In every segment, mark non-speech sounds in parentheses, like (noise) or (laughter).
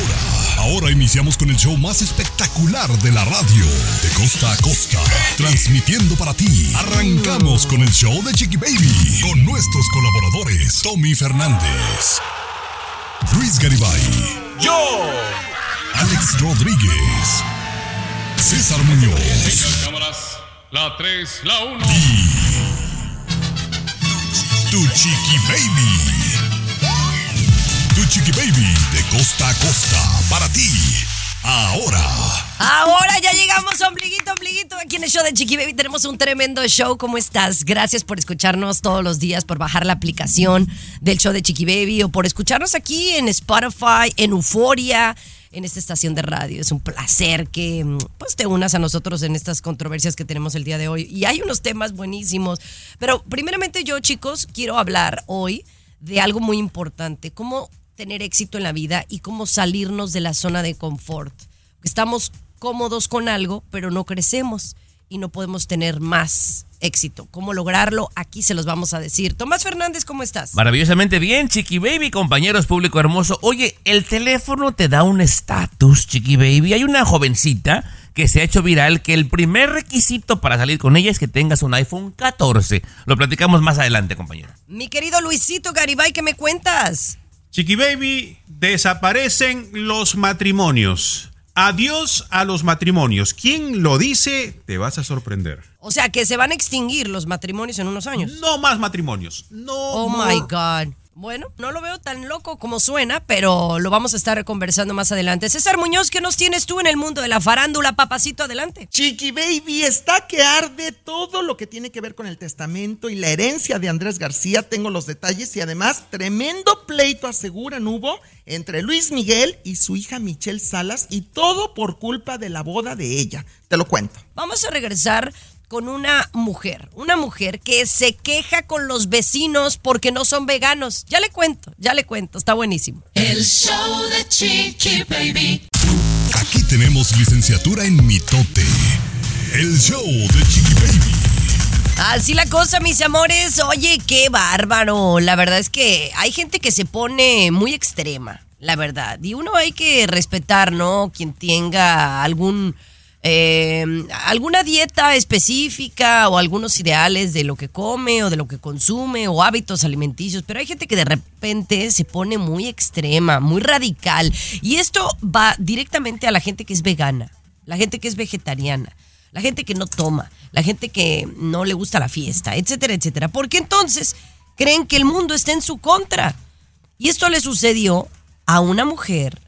Ahora, ahora iniciamos con el show más espectacular de la radio. De costa a costa. Transmitiendo para ti. Arrancamos con el show de Chiqui Baby. Con nuestros colaboradores. Tommy Fernández. Luis Garibay. Yo. Alex Rodríguez. César Muñoz. cámaras. La 3, la 1. Tu Chiqui Baby. Tu Chiqui Baby de costa a costa para ti. Ahora. Ahora ya llegamos, ombliguito, ombliguito. Aquí en el show de Chiqui Baby tenemos un tremendo show. ¿Cómo estás? Gracias por escucharnos todos los días, por bajar la aplicación del show de Chiqui Baby o por escucharnos aquí en Spotify, en Euforia, en esta estación de radio. Es un placer que pues, te unas a nosotros en estas controversias que tenemos el día de hoy. Y hay unos temas buenísimos. Pero primeramente yo, chicos, quiero hablar hoy de algo muy importante. Cómo tener éxito en la vida y cómo salirnos de la zona de confort. Estamos cómodos con algo, pero no crecemos y no podemos tener más éxito. ¿Cómo lograrlo? Aquí se los vamos a decir. Tomás Fernández, ¿cómo estás? Maravillosamente bien, Chiqui Baby, compañeros, público hermoso. Oye, el teléfono te da un estatus, Chiqui Baby. Hay una jovencita que se ha hecho viral que el primer requisito para salir con ella es que tengas un iPhone 14. Lo platicamos más adelante, compañero. Mi querido Luisito Garibay, ¿qué me cuentas? Chiqui Baby, desaparecen los matrimonios. Adiós a los matrimonios. ¿Quién lo dice? Te vas a sorprender. O sea, que se van a extinguir los matrimonios en unos años. No más matrimonios. No. Oh my God. Bueno, no lo veo tan loco como suena, pero lo vamos a estar conversando más adelante. César Muñoz, ¿qué nos tienes tú en el mundo de la farándula, papacito? Adelante. Chiqui Baby, está que arde todo lo que tiene que ver con el testamento y la herencia de Andrés García. Tengo los detalles y además tremendo pleito aseguran hubo entre Luis Miguel y su hija Michelle Salas y todo por culpa de la boda de ella. Te lo cuento. Vamos a regresar con una mujer, una mujer que se queja con los vecinos porque no son veganos. Ya le cuento, ya le cuento, está buenísimo. El show de Chiqui Baby. Aquí tenemos licenciatura en mitote. El show de Chiqui Baby. Así la cosa, mis amores. Oye, qué bárbaro. La verdad es que hay gente que se pone muy extrema, la verdad. Y uno hay que respetar, ¿no? Quien tenga algún eh, alguna dieta específica o algunos ideales de lo que come o de lo que consume o hábitos alimenticios, pero hay gente que de repente se pone muy extrema, muy radical y esto va directamente a la gente que es vegana, la gente que es vegetariana, la gente que no toma, la gente que no le gusta la fiesta, etcétera, etcétera, porque entonces creen que el mundo está en su contra. Y esto le sucedió a una mujer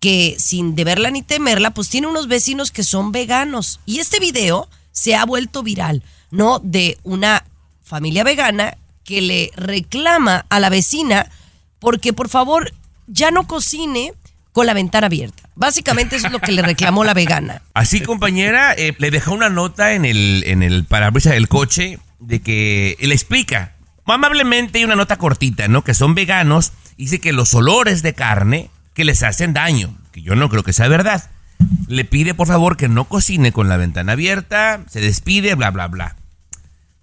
que sin deberla ni temerla, pues tiene unos vecinos que son veganos. Y este video se ha vuelto viral, ¿no? De una familia vegana que le reclama a la vecina porque por favor ya no cocine con la ventana abierta. Básicamente eso es lo que le reclamó la vegana. (laughs) Así, compañera, eh, le dejó una nota en el, en el parabrisas del coche de que le explica amablemente una nota cortita, ¿no? Que son veganos. Dice que los olores de carne que les hacen daño, que yo no creo que sea verdad. Le pide por favor que no cocine con la ventana abierta, se despide, bla, bla, bla.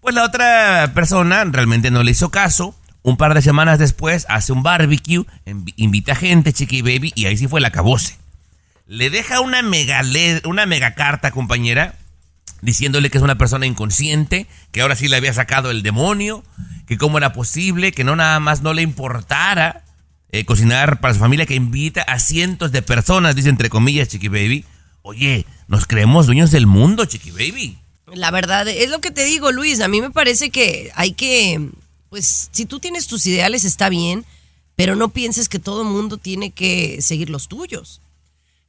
Pues la otra persona realmente no le hizo caso. Un par de semanas después hace un barbecue, invita gente, chiqui baby, y ahí sí fue la cabose. Le deja una mega, una mega carta, compañera, diciéndole que es una persona inconsciente, que ahora sí le había sacado el demonio, que cómo era posible, que no nada más no le importara eh, cocinar para su familia que invita a cientos de personas, dice entre comillas Chiqui Baby. Oye, nos creemos dueños del mundo, Chiqui Baby. La verdad, es lo que te digo, Luis. A mí me parece que hay que, pues, si tú tienes tus ideales está bien, pero no pienses que todo mundo tiene que seguir los tuyos.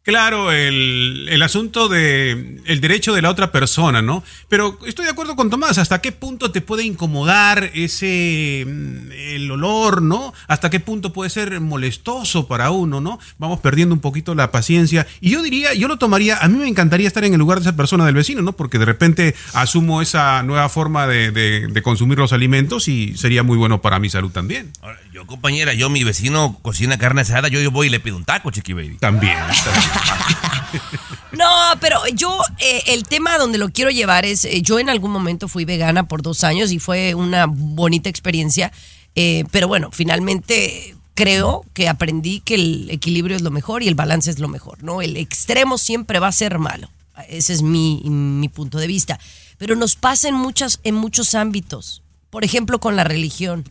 Claro, el, el asunto de el derecho de la otra persona, ¿no? Pero estoy de acuerdo con Tomás, ¿hasta qué punto te puede incomodar ese mm, el olor, ¿no? ¿Hasta qué punto puede ser molestoso para uno, ¿no? Vamos perdiendo un poquito la paciencia. Y yo diría, yo lo tomaría, a mí me encantaría estar en el lugar de esa persona del vecino, ¿no? Porque de repente asumo esa nueva forma de, de- de consumir los alimentos y sería muy bueno para mi salud también. Ahora, Yo, compañera, yo, mi vecino cocina carne asada, yo, yo voy y le pido un taco, Chiqui Baby. También. también. (laughs) No, pero yo eh, el tema donde lo quiero llevar es, eh, yo en algún momento fui vegana por dos años y fue una bonita experiencia, eh, pero bueno, finalmente creo que aprendí que el equilibrio es lo mejor y el balance es lo mejor, ¿no? El extremo siempre va a ser malo, ese es mi, mi punto de vista, pero nos pasa en, muchas, en muchos ámbitos, por ejemplo con la religión,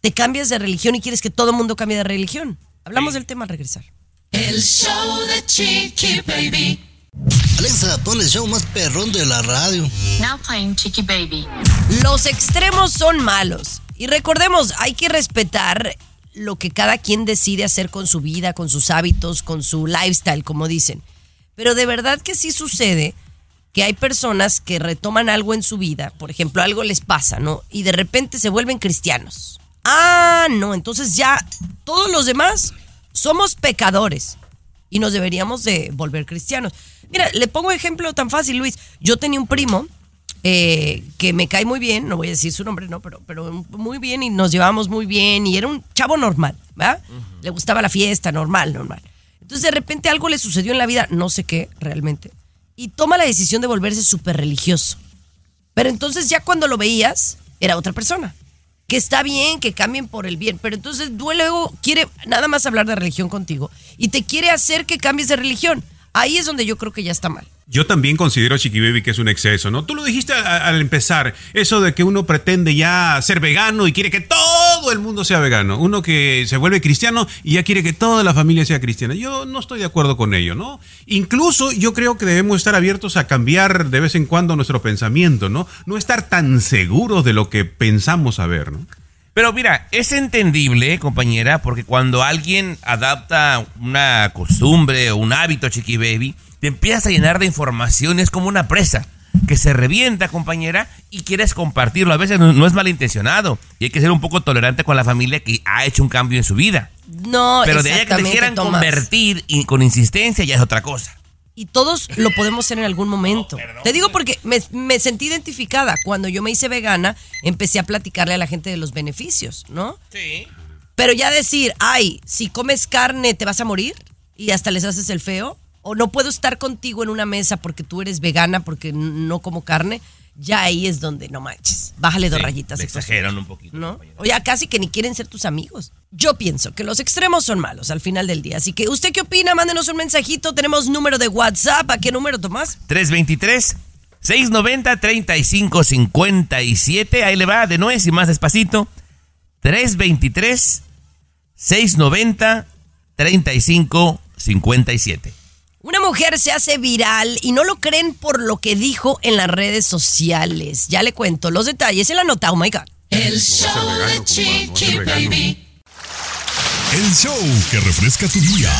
te cambias de religión y quieres que todo el mundo cambie de religión. Hablamos del tema al regresar. El show de Chiqui Baby. Alexa, pon el show más perrón de la radio. Now playing Chiqui Baby. Los extremos son malos. Y recordemos, hay que respetar lo que cada quien decide hacer con su vida, con sus hábitos, con su lifestyle, como dicen. Pero de verdad que sí sucede que hay personas que retoman algo en su vida, por ejemplo, algo les pasa, ¿no? Y de repente se vuelven cristianos. Ah, no, entonces ya todos los demás somos pecadores y nos deberíamos de volver cristianos. Mira, le pongo ejemplo tan fácil, Luis. Yo tenía un primo eh, que me cae muy bien, no voy a decir su nombre, no, pero, pero muy bien y nos llevábamos muy bien y era un chavo normal, ¿verdad? Le gustaba la fiesta, normal, normal. Entonces de repente algo le sucedió en la vida, no sé qué realmente, y toma la decisión de volverse súper religioso. Pero entonces ya cuando lo veías, era otra persona. Que está bien, que cambien por el bien, pero entonces luego quiere nada más hablar de religión contigo y te quiere hacer que cambies de religión. Ahí es donde yo creo que ya está mal. Yo también considero, Chiqui Baby, que es un exceso, ¿no? Tú lo dijiste a- al empezar, eso de que uno pretende ya ser vegano y quiere que todo el mundo sea vegano. Uno que se vuelve cristiano y ya quiere que toda la familia sea cristiana. Yo no estoy de acuerdo con ello, ¿no? Incluso yo creo que debemos estar abiertos a cambiar de vez en cuando nuestro pensamiento, ¿no? No estar tan seguros de lo que pensamos saber, ¿no? Pero mira, es entendible, compañera, porque cuando alguien adapta una costumbre o un hábito, Chiqui Baby, te empiezas a llenar de información, es como una presa que se revienta, compañera, y quieres compartirlo. A veces no, no es malintencionado y hay que ser un poco tolerante con la familia que ha hecho un cambio en su vida. No, Pero de ahí a que te quieran Tomás. convertir y con insistencia ya es otra cosa. Y todos lo podemos ser en algún momento. Te digo porque me, me sentí identificada. Cuando yo me hice vegana, empecé a platicarle a la gente de los beneficios, ¿no? Sí. Pero ya decir, ay, si comes carne te vas a morir y hasta les haces el feo, o no puedo estar contigo en una mesa porque tú eres vegana, porque no como carne, ya ahí es donde no manches. Bájale dos Sí, rayitas. le exageran un poquito, ¿No? O ya casi que ni quieren ser tus amigos. Yo pienso que los extremos son malos al final del día. Así que, ¿usted qué opina? Mándenos un mensajito. Tenemos número de WhatsApp. ¿A qué número, Tomás? 323 690 3557. Ahí le va de nuez y más despacito. 323 690 3557. Una mujer se hace viral y no lo creen por lo que dijo en las redes sociales. Ya le cuento los detalles en la nota. Oh my God. El show de Chiqui Baby. El show que refresca tu día.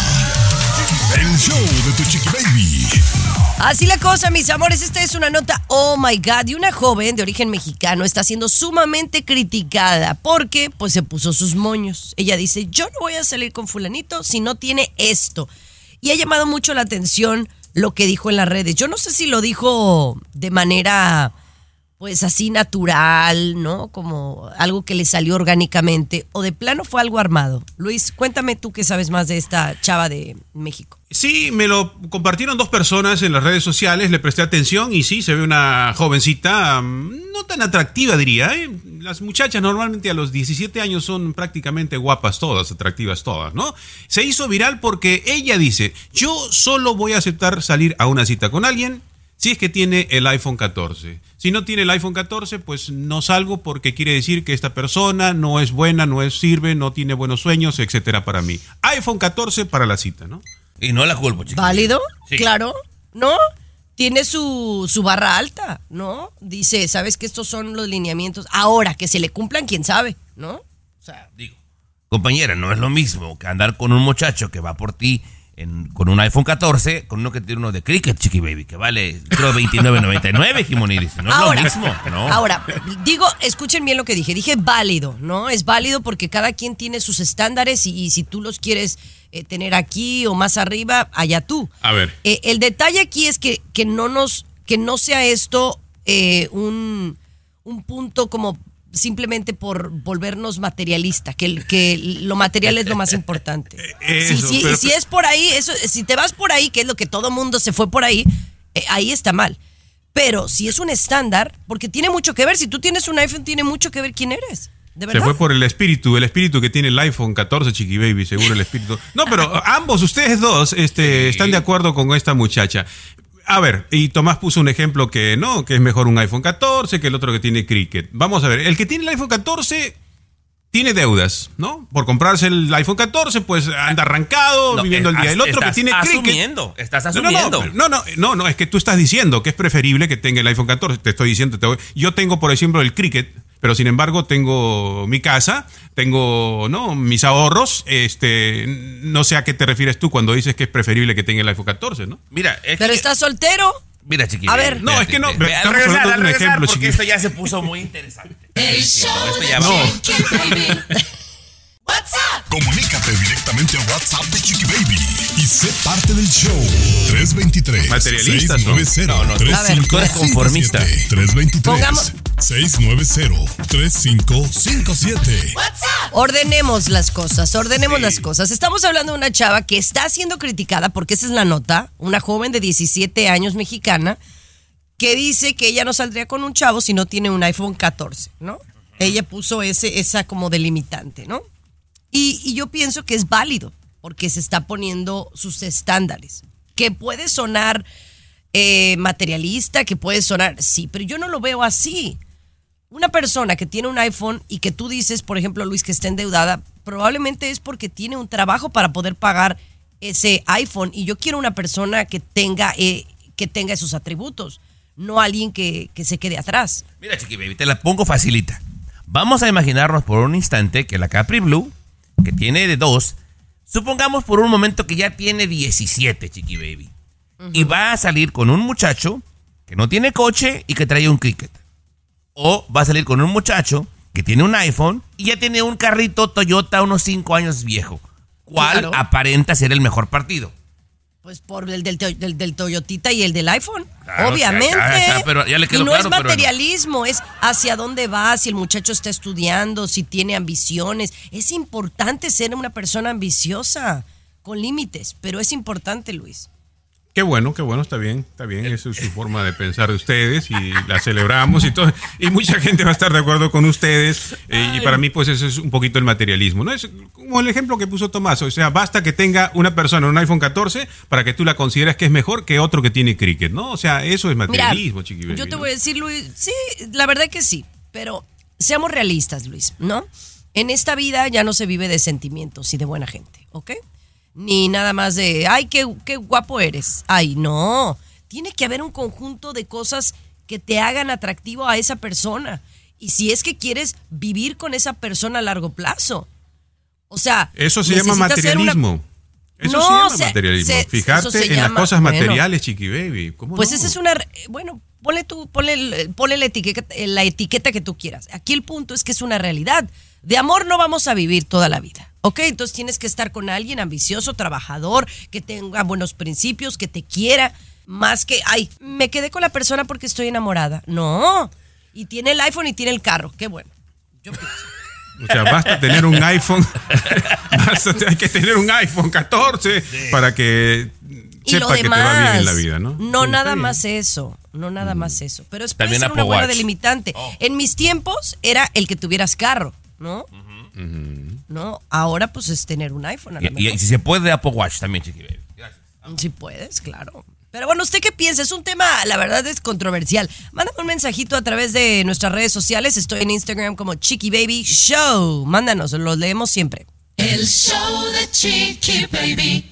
El show de tu chiqui baby. Así la cosa, mis amores. Esta es una nota, oh my God, y una joven de origen mexicano está siendo sumamente criticada porque pues se puso sus moños. Ella dice, yo no voy a salir con fulanito si no tiene esto. Y ha llamado mucho la atención lo que dijo en las redes. Yo no sé si lo dijo de manera pues así natural, ¿no? Como algo que le salió orgánicamente o de plano fue algo armado. Luis, cuéntame tú que sabes más de esta chava de México. Sí, me lo compartieron dos personas en las redes sociales, le presté atención y sí, se ve una jovencita mm, no tan atractiva, diría. ¿eh? Las muchachas normalmente a los 17 años son prácticamente guapas todas, atractivas todas, ¿no? Se hizo viral porque ella dice, yo solo voy a aceptar salir a una cita con alguien si es que tiene el iPhone 14. Si no tiene el iPhone 14, pues no salgo porque quiere decir que esta persona no es buena, no es sirve, no tiene buenos sueños, etcétera para mí. iPhone 14 para la cita, ¿no? Y no la culpo, chicos. ¿Válido? Sí. Claro, ¿no? Tiene su, su barra alta, ¿no? Dice, ¿sabes que estos son los lineamientos? Ahora, que se le cumplan, quién sabe, ¿no? O sea, Digo, compañera, no es lo mismo que andar con un muchacho que va por ti en- con un iPhone 14, con uno que tiene uno de Cricket, Chiqui Baby, que vale, creo, 29.99, Jimoni dice. No es ahora, lo mismo, ¿no? ahora, digo, escuchen bien lo que dije. Dije válido, ¿no? Es válido porque cada quien tiene sus estándares y, y si tú los quieres eh, tener aquí o más arriba, allá tú. A ver. Eh, el detalle aquí es que, que no nos, que no sea esto eh, un, un punto como simplemente por volvernos materialista, que, el- que lo material es lo más importante. (laughs) Si, Eso, si- pero- si es por ahí, eso, si te vas por ahí, que es lo que todo mundo se fue por ahí, eh, ahí está mal. Pero si es un estándar, porque tiene mucho que ver, si tú tienes un iPhone, tiene mucho que ver quién eres. De Se fue por el espíritu, el espíritu que tiene el iPhone 14, Chiqui Baby, seguro el espíritu. No, pero (laughs) ambos, ustedes dos, este, están de acuerdo con esta muchacha. A ver, y Tomás puso un ejemplo que no, que es mejor un iPhone 14 que el otro que tiene Cricket. Vamos a ver, el que tiene el iPhone 14 tiene deudas, ¿no? Por comprarse el iPhone 14, pues anda arrancado, No, viviendo el día. El otro que tiene Cricket. asumiendo, estás asumiendo. No, no, no, no, no, es que tú estás diciendo que es preferible que tenga el iPhone 14. Te estoy diciendo, te voy- yo tengo, por ejemplo, el Cricket, pero sin embargo tengo mi casa, tengo, ¿no? Mis ahorros. Este, no sé a qué te refieres tú cuando dices que es preferible que tenga el iPhone 14, ¿no? Mira, es Pero que- estás soltero. Mira, Chiqui A ver. No, es que no, al regresar, hablando de al un regresar, ejemplo, porque esto ya se puso muy interesante. (laughs) El show Esto de ya No. va- Chiqui Baby. What's up? Comunícate directamente al WhatsApp de Chiqui Baby y sé parte del show. 323 Materialistas, ¿no? 690 No, no, tú- A ver. tú eres conformista. 323 Pongamos- 690 3557 What's up? Ordenemos las cosas, ordenemos las cosas. Estamos hablando de una chava que está siendo criticada, porque esa es la nota, una joven de 17 años mexicana, que dice que ella no saldría con un chavo si no tiene un iPhone 14, ¿no? Ella puso ese, esa como delimitante, ¿no? Y, y yo pienso que es válido, porque se está poniendo sus estándares. Que puede sonar eh, materialista, que puede sonar, sí, pero yo no lo veo así una persona que tiene un iPhone y que tú dices, por ejemplo, Luis, que está endeudada, probablemente es porque tiene un trabajo para poder pagar ese iPhone. Y yo quiero una persona que tenga, eh, que tenga esos atributos, no alguien que, que se quede atrás. Mira, Chiqui Baby, te la pongo facilita. Vamos a imaginarnos por un instante que la Capri Blue, que tiene de dos, supongamos por un momento que ya tiene 17, Chiqui Baby. Y va a salir con un muchacho que no tiene coche y que trae un cricket. O va a salir con un muchacho que tiene un iPhone y ya tiene un carrito Toyota unos 5 años viejo. ¿Cuál Claro. aparenta ser el mejor partido? Pues por el del, del, del Toyotita y el del iPhone. Claro, Obviamente. pero ya le quedó y no es pero materialismo, es hacia dónde va, si el muchacho está estudiando, si tiene ambiciones. Es importante ser una persona ambiciosa, con límites, pero es importante, Luis. Qué bueno, qué bueno, está bien, está bien. Esa es su forma de pensar de ustedes y la celebramos y todo. Y mucha gente va a estar de acuerdo con ustedes. eh, y para mí, pues, eso es un poquito el materialismo. ¿no? Es como el ejemplo que puso Tomás. O sea, basta que tenga una persona un iPhone 14 para que tú la consideres que es mejor que otro que tiene cricket, ¿no? O sea, eso es materialismo, chiqui baby, yo te voy a decir, Luis, sí, la verdad que sí, pero seamos realistas, Luis, ¿no? En esta vida ya no se vive de sentimientos y de buena gente, ¿ok? Ni nada más de, ay, qué, qué guapo eres. Ay, no. Tiene que haber un conjunto de cosas que te hagan atractivo a esa persona. Y si es que quieres vivir con esa persona a largo plazo. O sea, Eso se llama una- materialismo. Eso No, se llama se- materialismo. se- Fijarte se en las cosas bueno. materiales, chiqui baby. ¿Cómo Pues no? esa es una. Bueno, ponle, tú, ponle, ponle la, etiqueta, la etiqueta que tú quieras. Aquí el punto es que es una realidad. De amor no vamos a vivir toda la vida. ¿Ok? Entonces tienes que estar con alguien ambicioso, trabajador, que tenga buenos principios, que te quiera. Más que, ay, me quedé con la persona porque estoy enamorada. No. Y tiene el iPhone y tiene el carro. Qué bueno. Yo pienso. O sea, basta tener un iPhone. (laughs) basta, hay que tener un iPhone 14 para que Y lo sepa que te va demás. bien en la vida, ¿no? No, Sí, nada más eso. No nada más eso. Pero es puede ser una buena Watch. delimitante. En mis tiempos era el que tuvieras carro, ¿no? No, ahora pues es tener un iPhone a lo Y, y si se puede, Apple Watch también, Chiqui Baby. Si puedes, claro. Pero bueno, ¿usted qué piensa? Es un tema, la verdad, es controversial. Mándame un mensajito a través de nuestras redes sociales. Estoy en Instagram como Chiqui Baby Show. Mándanos, los leemos siempre. El show de Chiqui Baby.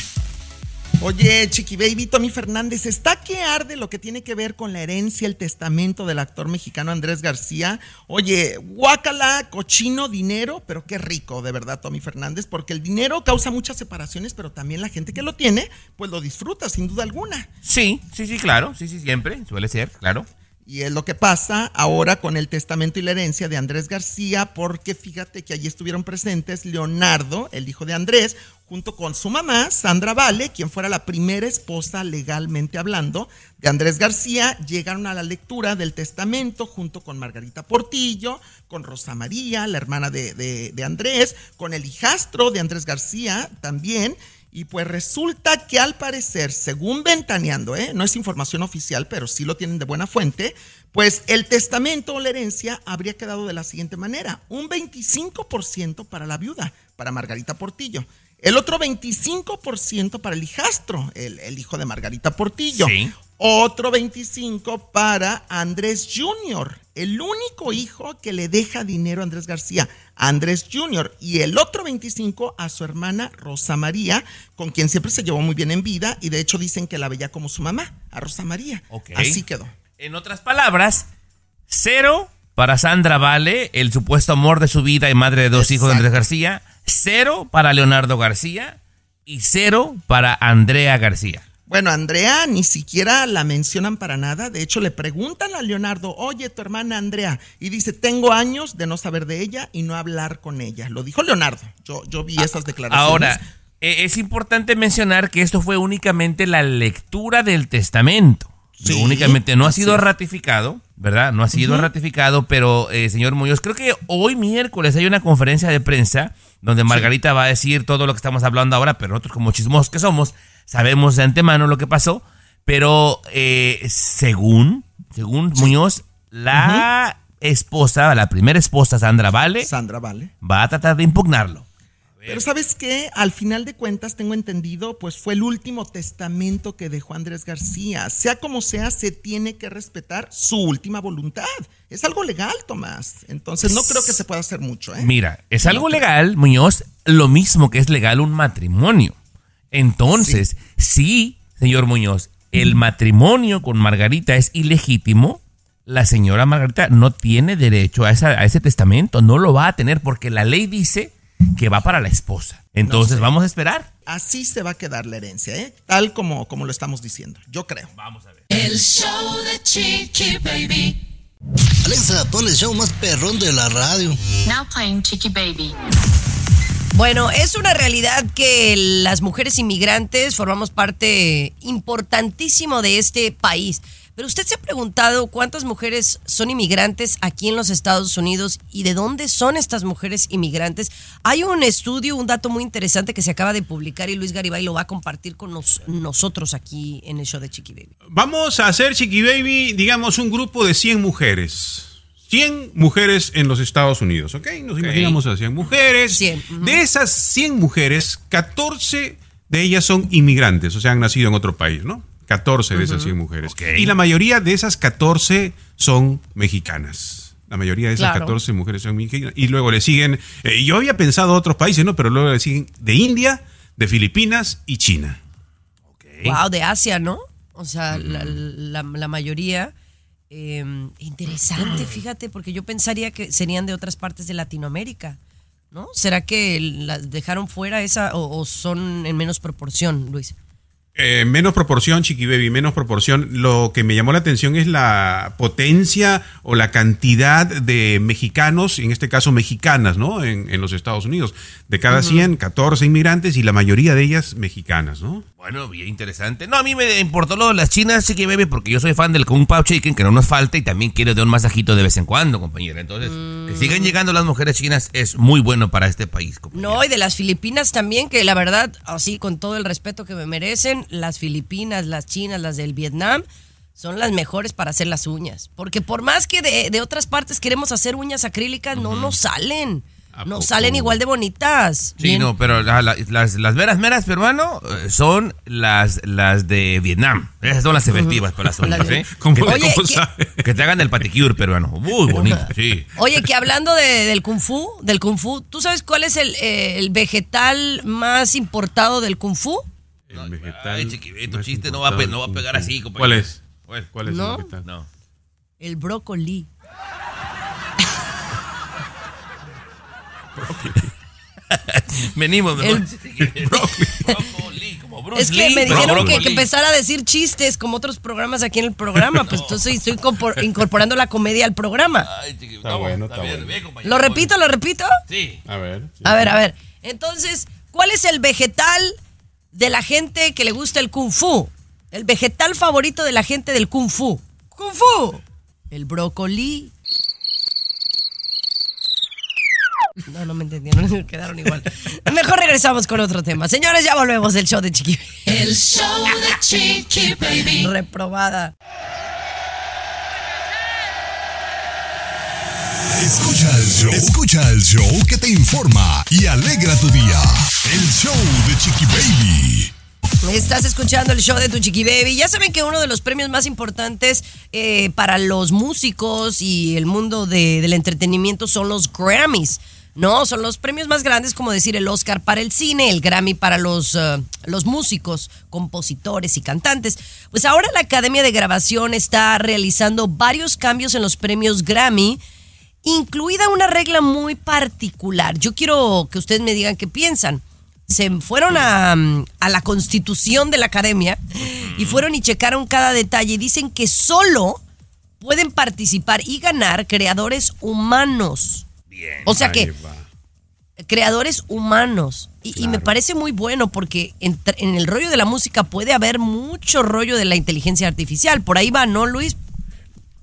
Oye, Chiqui Baby, Tommy Fernández, está que arde lo que tiene que ver con la herencia, el testamento del actor mexicano Andrés García. Oye, guácala, cochino, dinero, pero qué rico, de verdad, Tommy Fernández, porque el dinero causa muchas separaciones, pero también la gente que lo tiene, pues lo disfruta, sin duda alguna. Sí, sí, sí, claro. Sí, sí, siempre. Suele ser, claro. Y es lo que pasa ahora con el testamento y la herencia de Andrés García, porque fíjate que allí estuvieron presentes Leonardo, el hijo de Andrés, junto con su mamá, Sandra Vale, quien fuera la primera esposa legalmente hablando de Andrés García, llegaron a la lectura del testamento junto con Margarita Portillo, con Rosa María, la hermana de, de- Andrés, con el hijastro de Andrés García también. Y pues resulta que al parecer, según Ventaneando, ¿eh? no es información oficial, pero sí lo tienen de buena fuente, pues el testamento o la herencia habría quedado de la siguiente manera. Un 25% para la viuda, para Margarita Portillo. El otro 25% para el hijastro, el, el hijo de Margarita Portillo. Sí. Otro 25 para Andrés Jr., el único hijo que le deja dinero a Andrés García, Andrés Jr. Y el otro 25 a su hermana Rosa María, con quien siempre se llevó muy bien en vida y de hecho dicen que la veía como su mamá, a Rosa María. Ok. Así quedó. En otras palabras, cero para Sandra Vale, el supuesto amor de su vida y madre de dos hijos de Andrés García. Cero para Leonardo García y cero para Andrea García. Bueno, Andrea ni siquiera la mencionan para nada. De hecho, le preguntan a Leonardo, oye, tu hermana Andrea. Y dice, tengo años de no saber de ella y no hablar con ella. Lo dijo Leonardo. Yo, yo vi esas declaraciones. Ahora, eh, es importante mencionar que esto fue únicamente la lectura del testamento. Sí, únicamente no ha sido es. ratificado, ¿verdad? No ha sido ratificado, pero eh, señor Muñoz, creo que hoy miércoles hay una conferencia de prensa donde Margarita va a decir todo lo que estamos hablando ahora, pero nosotros como chismosos que somos, sabemos de antemano lo que pasó, pero eh, según, según Muñoz, la esposa, la primera esposa, Sandra Vale, Sandra Vale. va a tratar de impugnarlo. Pero sabes qué, al final de cuentas tengo entendido, pues fue el último testamento que dejó Andrés García. Sea como sea, se tiene que respetar su última voluntad. Es algo legal, Tomás. Entonces no creo que se pueda hacer mucho, ¿eh? Mira, es algo legal, Muñoz, lo mismo que es legal un matrimonio. Entonces, sí, señor Muñoz, el matrimonio con Margarita es ilegítimo. La señora Margarita no tiene derecho a, esa- a ese testamento, no lo va a tener porque la ley dice que va para la esposa. Entonces, sé. vamos a esperar. Así se va a quedar la herencia, ¿eh? Tal como, como lo estamos diciendo. Yo creo. Vamos a ver. El show de Chiqui Baby. Alexa, pon el show más perrón de la radio. Now playing Chicky Baby. Bueno, es una realidad que las mujeres inmigrantes formamos parte importantísimo de este país. Pero usted se ha preguntado cuántas mujeres son inmigrantes aquí en los Estados Unidos y de dónde son estas mujeres inmigrantes. Hay un estudio, un dato muy interesante que se acaba de publicar y Luis Garibay lo va a compartir con nos- nosotros aquí en el show de Chiqui Baby. Vamos a hacer, Chiqui Baby, digamos, un grupo de 100 mujeres. 100 mujeres en los Estados Unidos, ¿ok? Nos imaginamos a 100 mujeres. 100, ujú. De esas 100 mujeres, 14 de ellas son inmigrantes, o sea, han nacido en otro país, ¿no? 14 de esas 100 mujeres. Y la mayoría de esas 14 son mexicanas. La mayoría de esas Claro. 14 mujeres son mexicanas. Y luego le siguen, eh, yo había pensado otros países, ¿no? Pero luego le siguen de India, de Filipinas y China. Wow, de Asia, ¿no? O sea, la, la- la mayoría. Eh, interesante, fíjate, porque yo pensaría que serían de otras partes de Latinoamérica, ¿no? ¿Será que las dejaron fuera esa o, o son en menos proporción, Luis? Eh, menos proporción, Chiqui Baby, menos proporción. Lo que me llamó la atención es la potencia o la cantidad de mexicanos, en este caso mexicanas, ¿no? En, en los Estados Unidos. De cada 100, 14 inmigrantes y la mayoría de ellas mexicanas, ¿no? Bueno, bien interesante. No, a mí me importó lo de las chinas, Chiqui Baby, porque yo soy fan del Kung Pao Chicken, que no nos falta, y también quiero de un masajito de vez en cuando, compañera. Entonces, que sigan llegando las mujeres chinas es muy bueno para este país, compañera. No, y de las Filipinas también, que la verdad, así con todo el respeto que me merecen, las Filipinas, las chinas, las del Vietnam, son las mejores para hacer las uñas. Porque por más que de, de otras partes queremos hacer uñas acrílicas, no nos salen. ¿A No poco? salen igual de bonitas. Sí, Bien- no, pero la- la- las, las veras meras, hermano, eh, son las, las de Vietnam. Esas son las efectivas para las uñas, ¿eh? ¿Cómo, Oye, cómo ¿qué- sabe? Que te hagan el paticure peruano. Muy bonito, sí. Oye, que hablando de- del kung fu, del kung fu, ¿tú sabes cuál es el, eh, el vegetal más importado del kung fu? El vegetal. Ay, chiqui, tu más chiste no va, a no va a pegar así, compañero. ¿Cuál es? ¿Cuál? ¿Cuál es ¿No? el vegetal? No. El brócoli. (laughs) Venimos, mejor. El- (laughs) Brócoli, como Bruce Es que Lee, me dijeron que, brócoli. que empezara a decir chistes como otros programas aquí en el programa, pues entonces estoy incorporando la comedia al programa. Ay, chiqui, Está bueno, está bien, bueno. ¿Lo repito, lo repito? Sí. A ver. sí. A ver, a ver. Entonces, ¿cuál es el vegetal de la gente que le gusta el kung fu? El vegetal favorito de la gente del kung fu. Kung fu. El brócoli. No, no me entendieron, quedaron igual. Mejor regresamos con otro tema. Señores, ya volvemos del show de Chiqui. El show de Chiqui Baby. Reprobada. Escucha el show. Escucha el show que te informa y alegra tu día. El show de Chiqui Baby. Estás escuchando el show de tu Chiqui Baby. Ya saben que uno de los premios más importantes eh, para los músicos y el mundo de- del entretenimiento son los Grammys. No, son los premios más grandes, como decir el Oscar para el cine, el Grammy para los, eh, los músicos, compositores y cantantes. Pues ahora la Academia de Grabación está realizando varios cambios en los premios Grammy incluida una regla muy particular. Yo quiero que ustedes me digan qué piensan. Se fueron a, mm, a la constitución de la academia y fueron y checaron cada detalle y dicen que solo pueden participar y ganar creadores humanos. O sea que creadores humanos. Y, y me parece muy bueno porque en, en el rollo de la música puede haber mucho rollo de la inteligencia artificial. Por ahí va, ¿no, Luis?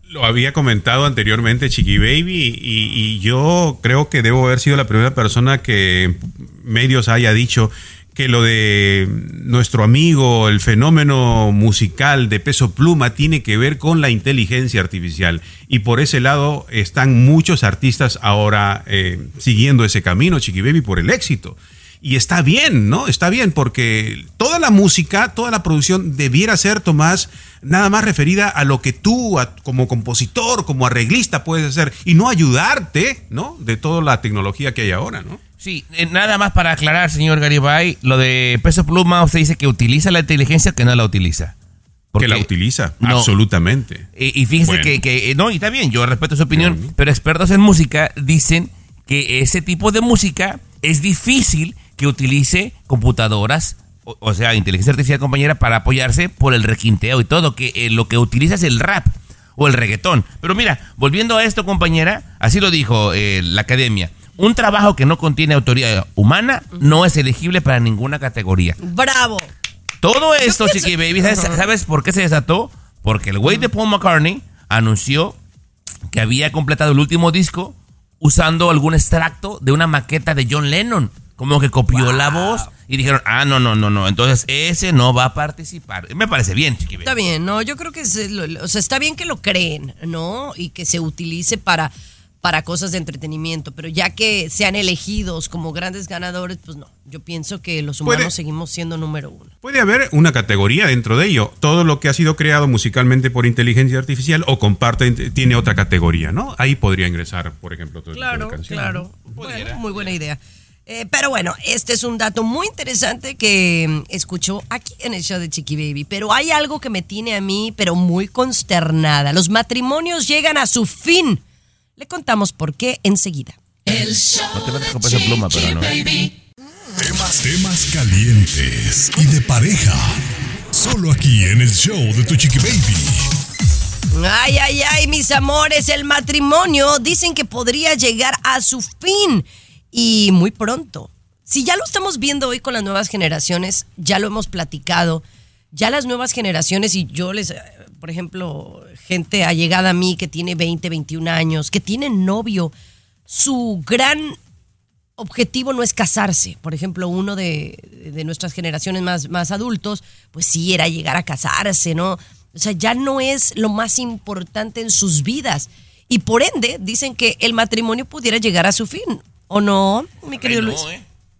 Lo había comentado anteriormente Chiqui Baby y, y yo creo que debo haber sido la primera persona que medios haya dicho que lo de nuestro amigo, el fenómeno musical de peso pluma, tiene que ver con la inteligencia artificial. Y por ese lado están muchos artistas ahora eh, siguiendo ese camino, Chiqui Baby, por el éxito. Y está bien, ¿no? Está bien, porque toda la música, toda la producción debiera ser, Tomás, nada más referida a lo que tú, a- como compositor, como arreglista, puedes hacer, y no ayudarte, ¿no? De toda la tecnología que hay ahora, ¿no? Sí, eh, nada más para aclarar, señor Garibay, lo de peso pluma, usted dice que utiliza la inteligencia o que no la utiliza. que la utiliza, No. absolutamente. Y, y fíjese Bueno. que, que, eh, no, y está bien, yo respeto su opinión, pero expertos en música dicen que ese tipo de música es difícil que utilice computadoras, o, o sea, inteligencia artificial compañera, para apoyarse por el requinteo y todo, que eh, lo que utiliza es el rap o el reggaetón. Pero mira, volviendo a esto, compañera, así lo dijo eh, la academia. Un trabajo que no contiene autoría humana no es elegible para ninguna categoría. Bravo. Todo esto, pienso- Chiqui Baby, ¿sabes, Ajá. sabes por qué se desató? Porque el güey de Paul McCartney anunció que había completado el último disco usando algún extracto de una maqueta de John Lennon. Como que copió la voz y dijeron, ah, no, no, no, no. Entonces ese no va a participar. Me parece bien, Chiqui Baby. Está bien, no, yo creo que se lo- lo- o sea, está bien que lo creen, ¿no? Y que se utilice para, para cosas de entretenimiento, pero ya que sean elegidos como grandes ganadores, pues no. Yo pienso que los humanos Puede- seguimos siendo número uno. Puede haber una categoría dentro de ello. Todo lo que ha sido creado musicalmente por inteligencia artificial o comparte tiene otra categoría, ¿no? Ahí podría ingresar, por ejemplo, todo tipo de Claro, canciones, claro. muy buena idea. Eh, pero bueno, este es un dato muy interesante que mm, escuchó aquí en el show de Chiqui Baby. Pero hay algo que me tiene a mí, pero muy consternada. Los matrimonios llegan a su fin. Le contamos por qué enseguida. El show No te metas con de peso pluma, pero no. Baby. Temas, temas calientes y de pareja. Solo aquí en el show de tu Chiqui Baby. Ay, ay, ay, mis amores, el matrimonio dicen que podría llegar a su fin y muy pronto. Si ya lo estamos viendo hoy con las nuevas generaciones, ya lo hemos platicado, ya las nuevas generaciones y yo les, por ejemplo, gente allegada a mí que tiene 20, 21 años, que tiene novio, su gran objetivo no es casarse. Por ejemplo, uno de, de nuestras generaciones más, más adultos, pues sí era llegar a casarse, ¿no? O sea, ya no es lo más importante en sus vidas. Y por ende, dicen que el matrimonio pudiera llegar a su fin. ¿O no, mi querido Luis?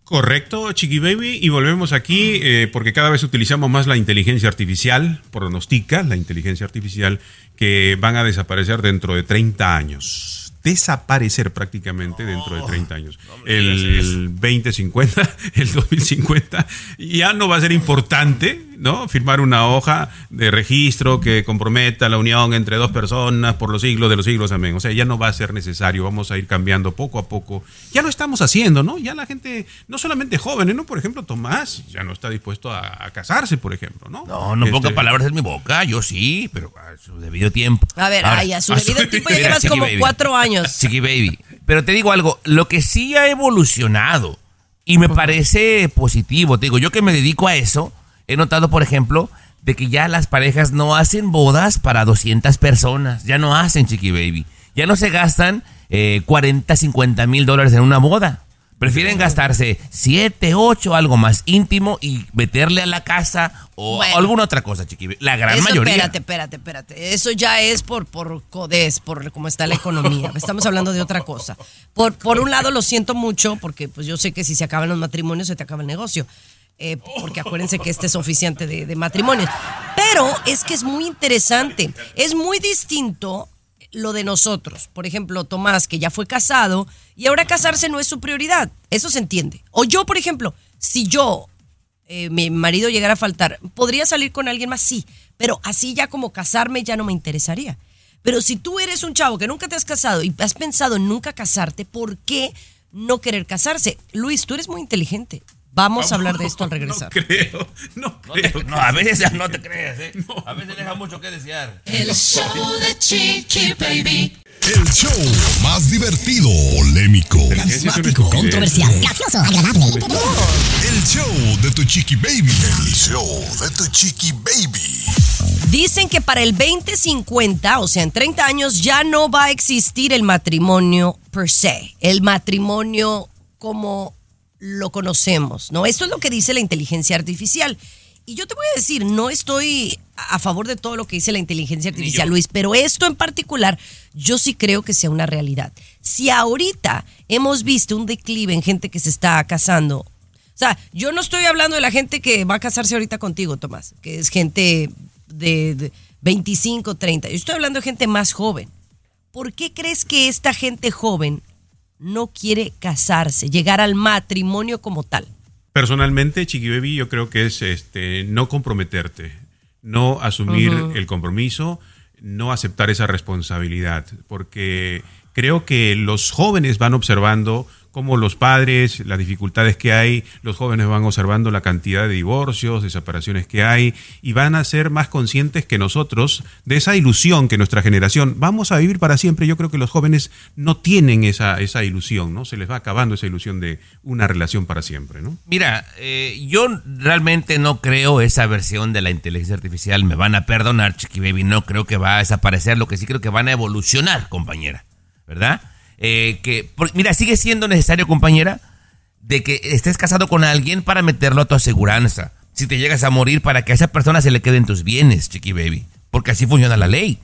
Correcto, Chiqui Baby. Y volvemos aquí eh, porque cada vez utilizamos más la inteligencia artificial, pronostica la inteligencia artificial, que van a desaparecer dentro de 30 años. desaparecer prácticamente dentro de 30 años. El 2050, (laughs) el 2050, ya no va a ser importante, ¿no? Firmar una hoja de registro que comprometa la unión entre dos personas por los siglos de los siglos, amén. O sea, ya no va a ser necesario, vamos a ir cambiando poco a poco. Ya lo estamos haciendo, ¿no? Ya la gente, no solamente jóvenes, ¿no? Por ejemplo, Tomás ya no está dispuesto a, a casarse, por ejemplo, ¿no? No, no ponga Este, palabras en mi boca, yo sí, pero a su debido tiempo. A ver, Ahora, ay, a su debido (laughs) tiempo ya llevas como Baby. cuatro años. Chiqui Baby. Pero te digo algo, lo que sí ha evolucionado y me parece positivo, te digo, yo que me dedico a eso, he notado, por ejemplo, de que ya las parejas no hacen bodas para 200 personas, ya no hacen Chiqui Baby, ya no se gastan eh, 40, 50 mil dólares en una boda. Prefieren gastarse 7, 8, algo más íntimo y meterle a la casa o Bueno. alguna otra cosa, Chiqui Baby. La gran Eso, mayoría. Espérate, espérate, espérate. Eso ya es por, por codés, por cómo está la economía. (laughs) Estamos hablando de otra cosa. Por, por un lado, lo siento mucho, porque pues yo sé que si se acaban los matrimonios, se te acaba el negocio. Eh, porque acuérdense que este es oficiante de, de matrimonios. Pero es que es muy interesante. Es muy distinto lo de nosotros. Por ejemplo, Tomás, que ya fue casado y ahora casarse no es su prioridad. Eso se entiende. O yo, por ejemplo, si yo eh, mi marido llegara a faltar, ¿podría salir con alguien más? Sí, pero así ya como casarme ya no me interesaría. Pero si tú eres un chavo que nunca te has casado y has pensado en nunca casarte, ¿por qué no querer casarse? Luis, tú eres muy inteligente. Vamos a hablar de esto al (laughs) regresar. creo, no No, te- no, a veces no te creas, ¿eh? A veces deja mucho que desear. El show de Chiqui Baby. El show más divertido, polémico, carismático, controversial, gracioso, agradable. El show de tu chiqui baby. El show de tu chiqui baby. Dicen que para el 2050, o sea, en 30 años, ya no va a existir el matrimonio per se, el matrimonio como lo conocemos, ¿no? Esto es lo que dice la inteligencia artificial. Y yo te voy a decir, no estoy a favor de todo lo que dice la inteligencia artificial, Luis, pero esto en particular yo sí creo que sea una realidad. Si ahorita hemos visto un declive en gente que se está casando, o sea, yo no estoy hablando de la gente que va a casarse ahorita contigo, Tomás, que es gente de, de 25, 30. Yo estoy hablando de gente más joven. ¿Por qué crees que esta gente joven no quiere casarse, llegar al matrimonio como tal? Personalmente, Chiqui Baby, yo creo que es este, no comprometerte, no asumir el compromiso, no aceptar esa responsabilidad, porque creo que los jóvenes van observando cómo los padres, las dificultades que hay, los jóvenes van observando la cantidad de divorcios, de separaciones que hay, y van a ser más conscientes que nosotros de esa ilusión que nuestra generación, vamos a vivir para siempre. Yo creo que los jóvenes no tienen esa, esa ilusión, ¿no? Se les va acabando esa ilusión de una relación para siempre, ¿no? Mira, eh, yo realmente no creo esa versión de la inteligencia artificial. Me van a perdonar, Chiqui Baby. No creo que va a desaparecer. Lo que sí creo que van a evolucionar, compañera. ¿Verdad? Eh, que, por- mira, sigue siendo necesario, compañera, de que estés casado con alguien para meterlo a tu aseguranza. Si te llegas a morir, para que a esa persona se le queden tus bienes, Chiqui Baby. Porque así funciona la ley.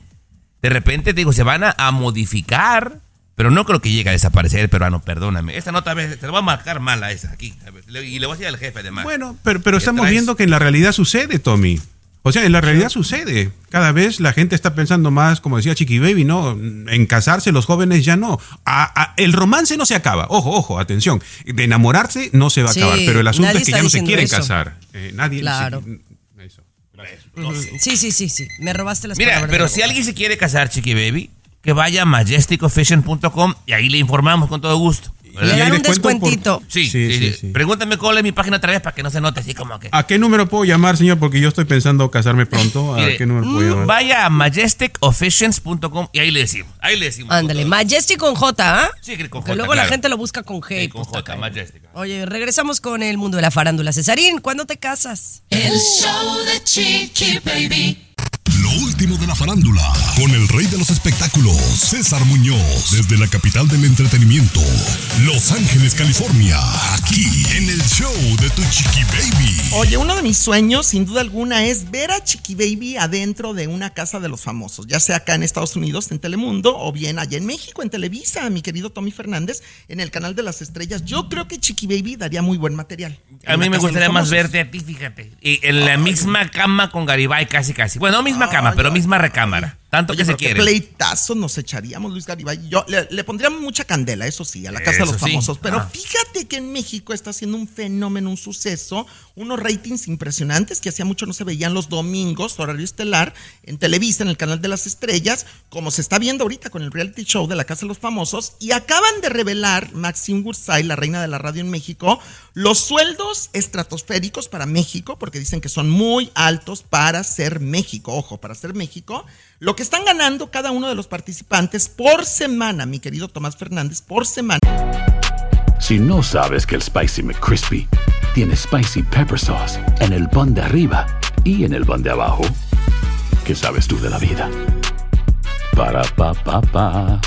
De repente, te digo, se van a, a modificar, pero no creo que llegue a desaparecer el peruano, perdóname. Esta nota, a ver, te lo voy a marcar mal a esa, aquí. Y le voy a decir al jefe, además. Bueno, pero, pero ¿Qué estamos traes? viendo que en la realidad sucede, Tommy. O sea, en la realidad sucede. Cada vez la gente está pensando más, como decía Chiqui Baby, ¿no? En casarse, los jóvenes ya no. A- a- el romance no se acaba. Ojo, ojo, atención. De enamorarse no se va a Sí, acabar. Pero el asunto es que ya no se quieren eso. casar. Eh, nadie. Claro. se- eso. Sí, sí, sí, sí. Me robaste las Mira, palabras pero si alguien se quiere casar, Chiqui Baby, que vaya a majesticofishion.com y ahí le informamos con todo gusto. ¿Verdad? Le dan un por- descuentito. Sí, Sí, sí, sí, sí. sí. Pregúntame cuál es mi página otra vez para que no se note así como que. ¿A qué número puedo llamar, señor? Porque yo estoy pensando casarme pronto. ¿A Mire, qué número puedo mm, llamar? vaya a majesticofficials.com y ahí le decimos. Ahí le decimos. Ándale. Majestic con J, ¿ah? Sí, con Que J, luego la gente lo busca con G. Con pues, J, cañón. Majestic. Oye, regresamos con el mundo de la farándula. Cesarín, ¿cuándo te casas? El show de Chiqui Baby. Lo último de la farándula, con el rey de los espectáculos, César Muñoz, desde la capital del entretenimiento, Los Ángeles, California, aquí en el show de tu chiqui baby. Oye, uno de mis sueños, sin duda alguna, es ver a Chiqui Baby adentro de una casa de los famosos, ya sea acá en Estados Unidos, en Telemundo, o bien allá en México, en Televisa, mi querido Tommy Fernández, en el canal de las estrellas. Yo creo que Chiqui Baby daría muy buen material. A mí me gustaría más verte a ti, fíjate. Y en la misma cama con Garibay, casi, casi. Bueno, no misma cama, pero misma recámara. Tanto Oye, que se quiere. pleitazos nos echaríamos, Luis Garibay. Yo le, le pondríamos mucha candela, eso sí, a la Casa de los Eso sí. Famosos. Pero Ah. fíjate que en México está siendo un fenómeno, un suceso, unos ratings impresionantes que hacía mucho no se veían los domingos, horario estelar, en Televisa, en el canal de las estrellas, como se está viendo ahorita con el reality show de la Casa de los Famosos. Y acaban de revelar Maxine Gursay, la reina de la radio en México, los sueldos estratosféricos para México, porque dicen que son muy altos para ser México. Ojo, para ser México. Lo que están ganando cada uno de los participantes por semana, mi querido Tomás Fernández, por semana. Si no sabes que el Spicy McCrispy tiene Spicy Pepper Sauce en el pan de arriba y en el pan de abajo, ¿qué sabes tú de la vida? Para, pa, pa, pa.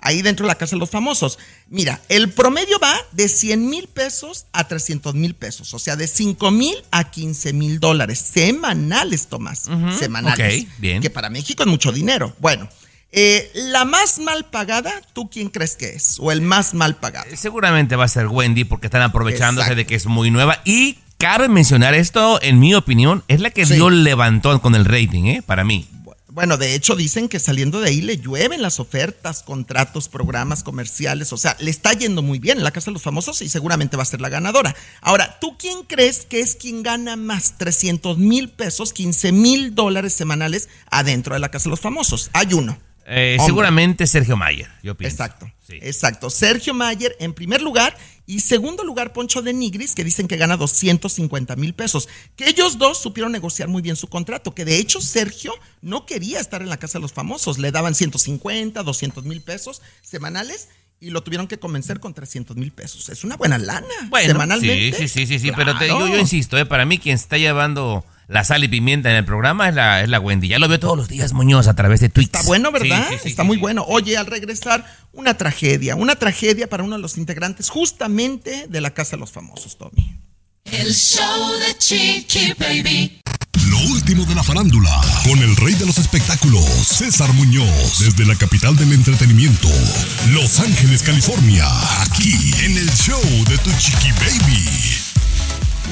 ahí dentro de la Casa de los Famosos. Mira, el promedio va de 100 mil pesos a 300 mil pesos, o sea, de 5 mil a 15 mil dólares semanales, Tomás. Semanales. ok, bien. Que para México es mucho dinero. Bueno, eh, la más mal pagada, ¿tú quién crees que es? O el más mal pagado. Seguramente va a ser Wendy porque están aprovechándose Exacto. de que es muy nueva. Y cabe mencionar esto, en mi opinión, es la que Sí. dio levantón con el rating, ¿eh? Para mí. Bueno, de hecho dicen que saliendo de ahí le llueven las ofertas, contratos, programas comerciales, o sea, le está yendo muy bien en la Casa de los Famosos y seguramente va a ser la ganadora. Ahora, ¿tú quién crees que es quien gana más 300 mil pesos, 15 mil dólares semanales adentro de la Casa de los Famosos? Hay uno. Eh, seguramente Sergio Mayer, yo pienso. Exacto. Exacto. Sergio Mayer en primer lugar y segundo lugar Poncho de Nigris que dicen que gana 250 mil pesos. Que ellos dos supieron negociar muy bien su contrato. Que de hecho Sergio no quería estar en la casa de los famosos. Le daban 150, 200 mil pesos semanales y lo tuvieron que convencer con 300 mil pesos. Es una buena lana. Bueno, semanalmente. Sí, sí, sí, sí, sí, pero te- yo, yo insisto, ¿eh? Para mí quien está llevando la sal y pimienta en el programa es la, es la Wendy. Ya lo veo todos los días, Muñoz, a través de Twitch. Está bueno, ¿verdad? Sí, sí, sí, Está sí, muy sí. bueno. Oye, al regresar, una tragedia. Una tragedia para uno de los integrantes justamente de la Casa de los Famosos, Tommy. El show de Chiqui Baby. Lo último de la farándula, con el rey de los espectáculos, César Muñoz, desde la capital del entretenimiento, Los Ángeles, California, aquí en el show de Tu Chiqui Baby.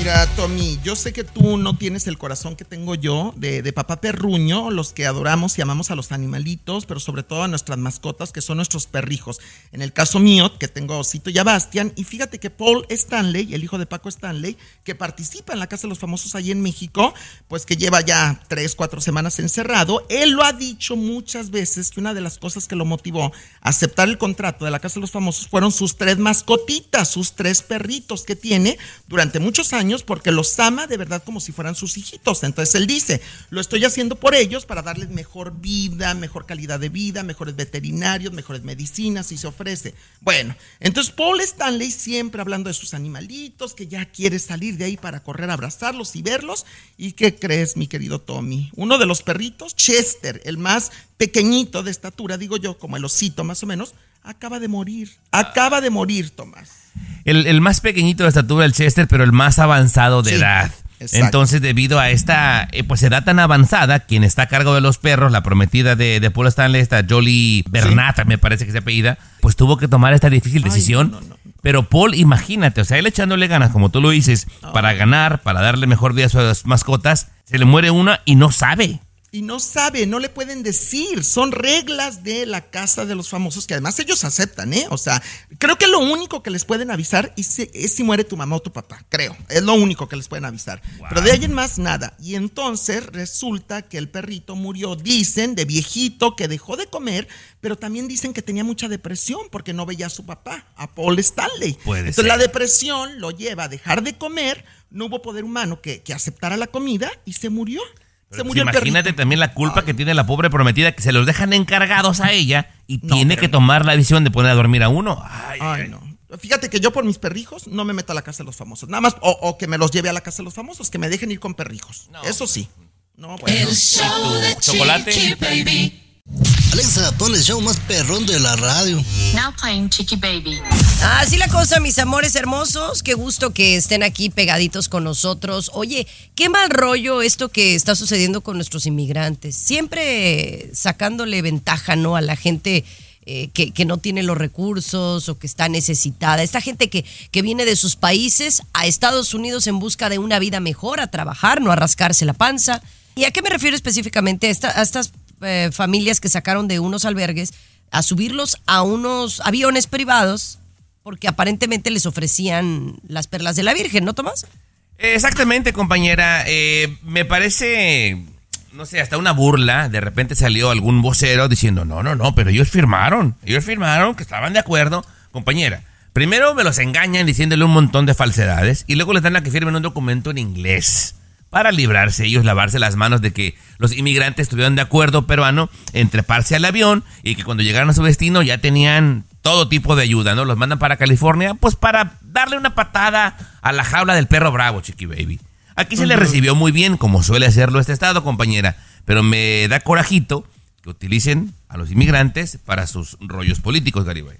Mira, Tommy, yo sé que tú no tienes el corazón que tengo yo de, de papá perruño, los que adoramos y amamos a los animalitos, pero sobre todo a nuestras mascotas, que son nuestros perrijos. En el caso mío, que tengo a Osito y a Bastian, y fíjate que Paul Stanley, el hijo de Paco Stanley, que participa en la Casa de los Famosos ahí en México, pues que lleva ya tres, cuatro semanas encerrado, él lo ha dicho muchas veces que una de las cosas que lo motivó a aceptar el contrato de la Casa de los Famosos fueron sus tres mascotitas, sus tres perritos que tiene durante muchos años porque los ama de verdad como si fueran sus hijitos. Entonces él dice, lo estoy haciendo por ellos para darles mejor vida, mejor calidad de vida, mejores veterinarios, mejores medicinas si se ofrece. Bueno, entonces Paul Stanley siempre hablando de sus animalitos, que ya quiere salir de ahí para correr a abrazarlos y verlos. ¿Y qué crees, mi querido Tommy? Uno de los perritos, Chester, el más pequeñito de estatura, digo yo, como el osito más o menos, acaba de morir. Acaba de morir, Tomás. El, el más pequeñito de estatura del Chester, pero el más avanzado de Sí, edad. exacto. Entonces, debido a esta eh, pues edad tan avanzada, quien está a cargo de los perros, la prometida de, de Paul Stanley, esta Jolie Bernata, me parece que se apellida, pues tuvo que tomar esta difícil decisión. Pero Paul, imagínate, o sea, él echándole ganas, como tú lo dices, para ganar, para darle mejor vida a sus mascotas, se le muere una y no sabe. Y no sabe, no le pueden decir. Son reglas de la casa de los famosos que además ellos aceptan, ¿eh? O sea, creo que lo único que les pueden avisar es si, es si muere tu mamá o tu papá, creo. Es lo único que les pueden avisar. Pero de ahí en más nada. Y entonces resulta que el perrito murió, dicen, de viejito, que dejó de comer, pero también dicen que tenía mucha depresión porque no veía a su papá, a Paul Stanley. Puede entonces ser. la depresión lo lleva a dejar de comer, no hubo poder humano que, que aceptara la comida y se murió. Pero se murió el imagínate perrito. también la culpa que tiene la pobre prometida, que se los dejan encargados a ella y No, tiene que tomar la decisión de poner a dormir a uno. Ay, Ay, no. Fíjate que yo por mis perrijos no me meto a la casa de los famosos. Nada más, o, o que me los lleve a la casa de los famosos, que me dejen ir con perrijos. Eso sí. No, bueno. El show de chocolate? Chiqui Baby. Alexa, pon el show más perrón de la radio. Now playing Chicky Baby. Así la cosa, mis amores hermosos. Qué gusto que estén aquí pegaditos con nosotros. Oye, qué mal rollo esto que está sucediendo con nuestros inmigrantes. Siempre sacándole ventaja, ¿no? A la gente eh, que, que no tiene los recursos o que está necesitada. Esta gente que, que viene de sus países a Estados Unidos en busca de una vida mejor, a trabajar, no a rascarse la panza. ¿Y a qué me refiero específicamente? A, esta- a estas eh, familias que sacaron de unos albergues a subirlos a unos aviones privados porque aparentemente les ofrecían las perlas de la Virgen, ¿no, Tomás? Exactamente, compañera. Eh, me parece, no sé, hasta una burla. De repente salió algún vocero diciendo, no, no, no, pero ellos firmaron. Ellos firmaron que estaban de acuerdo. Compañera, primero me los engañan diciéndole un montón de falsedades y luego les dan a que firmen un documento en inglés para librarse ellos, lavarse las manos de que los inmigrantes estuvieron de acuerdo peruano en treparse al avión y que cuando llegaron a su destino ya tenían todo tipo de ayuda, ¿no? Los mandan para California, pues para darle una patada a la jaula del perro bravo, Chiqui Baby. Aquí se le recibió muy bien, como suele hacerlo este estado, compañera, pero me da corajito que utilicen a los inmigrantes para sus rollos políticos, Garibay.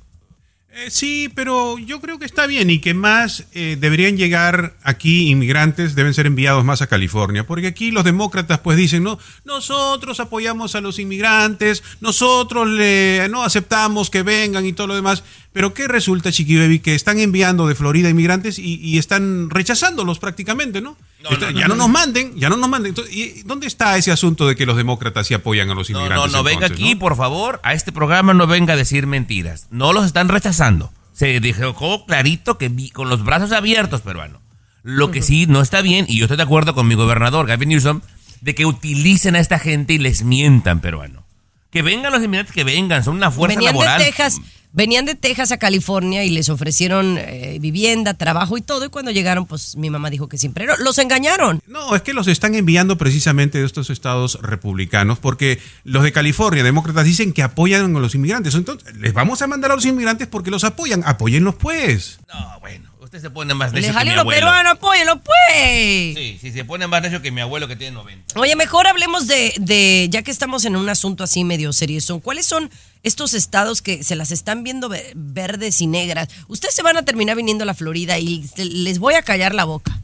Eh, sí, pero yo creo que está bien y que más eh, deberían llegar aquí inmigrantes, deben ser enviados más a California, porque aquí los demócratas pues dicen, no, nosotros apoyamos a los inmigrantes, nosotros le, no aceptamos que vengan y todo lo demás, pero ¿qué resulta, Chiqui Baby? Que están enviando de Florida inmigrantes y, y están rechazándolos prácticamente, ¿no? Está- ya no nos manden, ya no nos manden. Entonces, ¿y ¿Dónde está ese asunto de que los demócratas sí apoyan a los No, inmigrantes? no, no venga entonces, aquí, por favor, a este programa no venga a decir mentiras. No los están rechazando. Se dejó clarito que vi- con los brazos abiertos, peruano. Lo que sí no está bien, y yo estoy de acuerdo con mi gobernador, Gavin Newsom, de que utilicen a esta gente y les mientan, peruano. Que vengan los inmigrantes, que vengan, son una fuerza venían laboral. de Texas, venían de Texas a California y les ofrecieron eh, vivienda, trabajo y todo. Y cuando llegaron, pues mi mamá dijo que siempre. Los engañaron. No, es que los están enviando precisamente de estos estados republicanos, porque los de California, demócratas, dicen que apoyan a los inmigrantes. Entonces, les vamos a mandar a los inmigrantes porque los apoyan. Apóyenlos, pues. No, bueno, usted se pone más Les necio que mi jalieron abuelo. peruanos, apóyenlo, pues. Sí, sí, se pone más necio que mi abuelo que tiene 90. Oye, mejor hablemos de, de, ya que estamos en un asunto así medio serioso, ¿cuáles son estos estados que se las están viendo ve- verdes y negras? Ustedes se van a terminar viniendo a la Florida y les voy a callar la boca.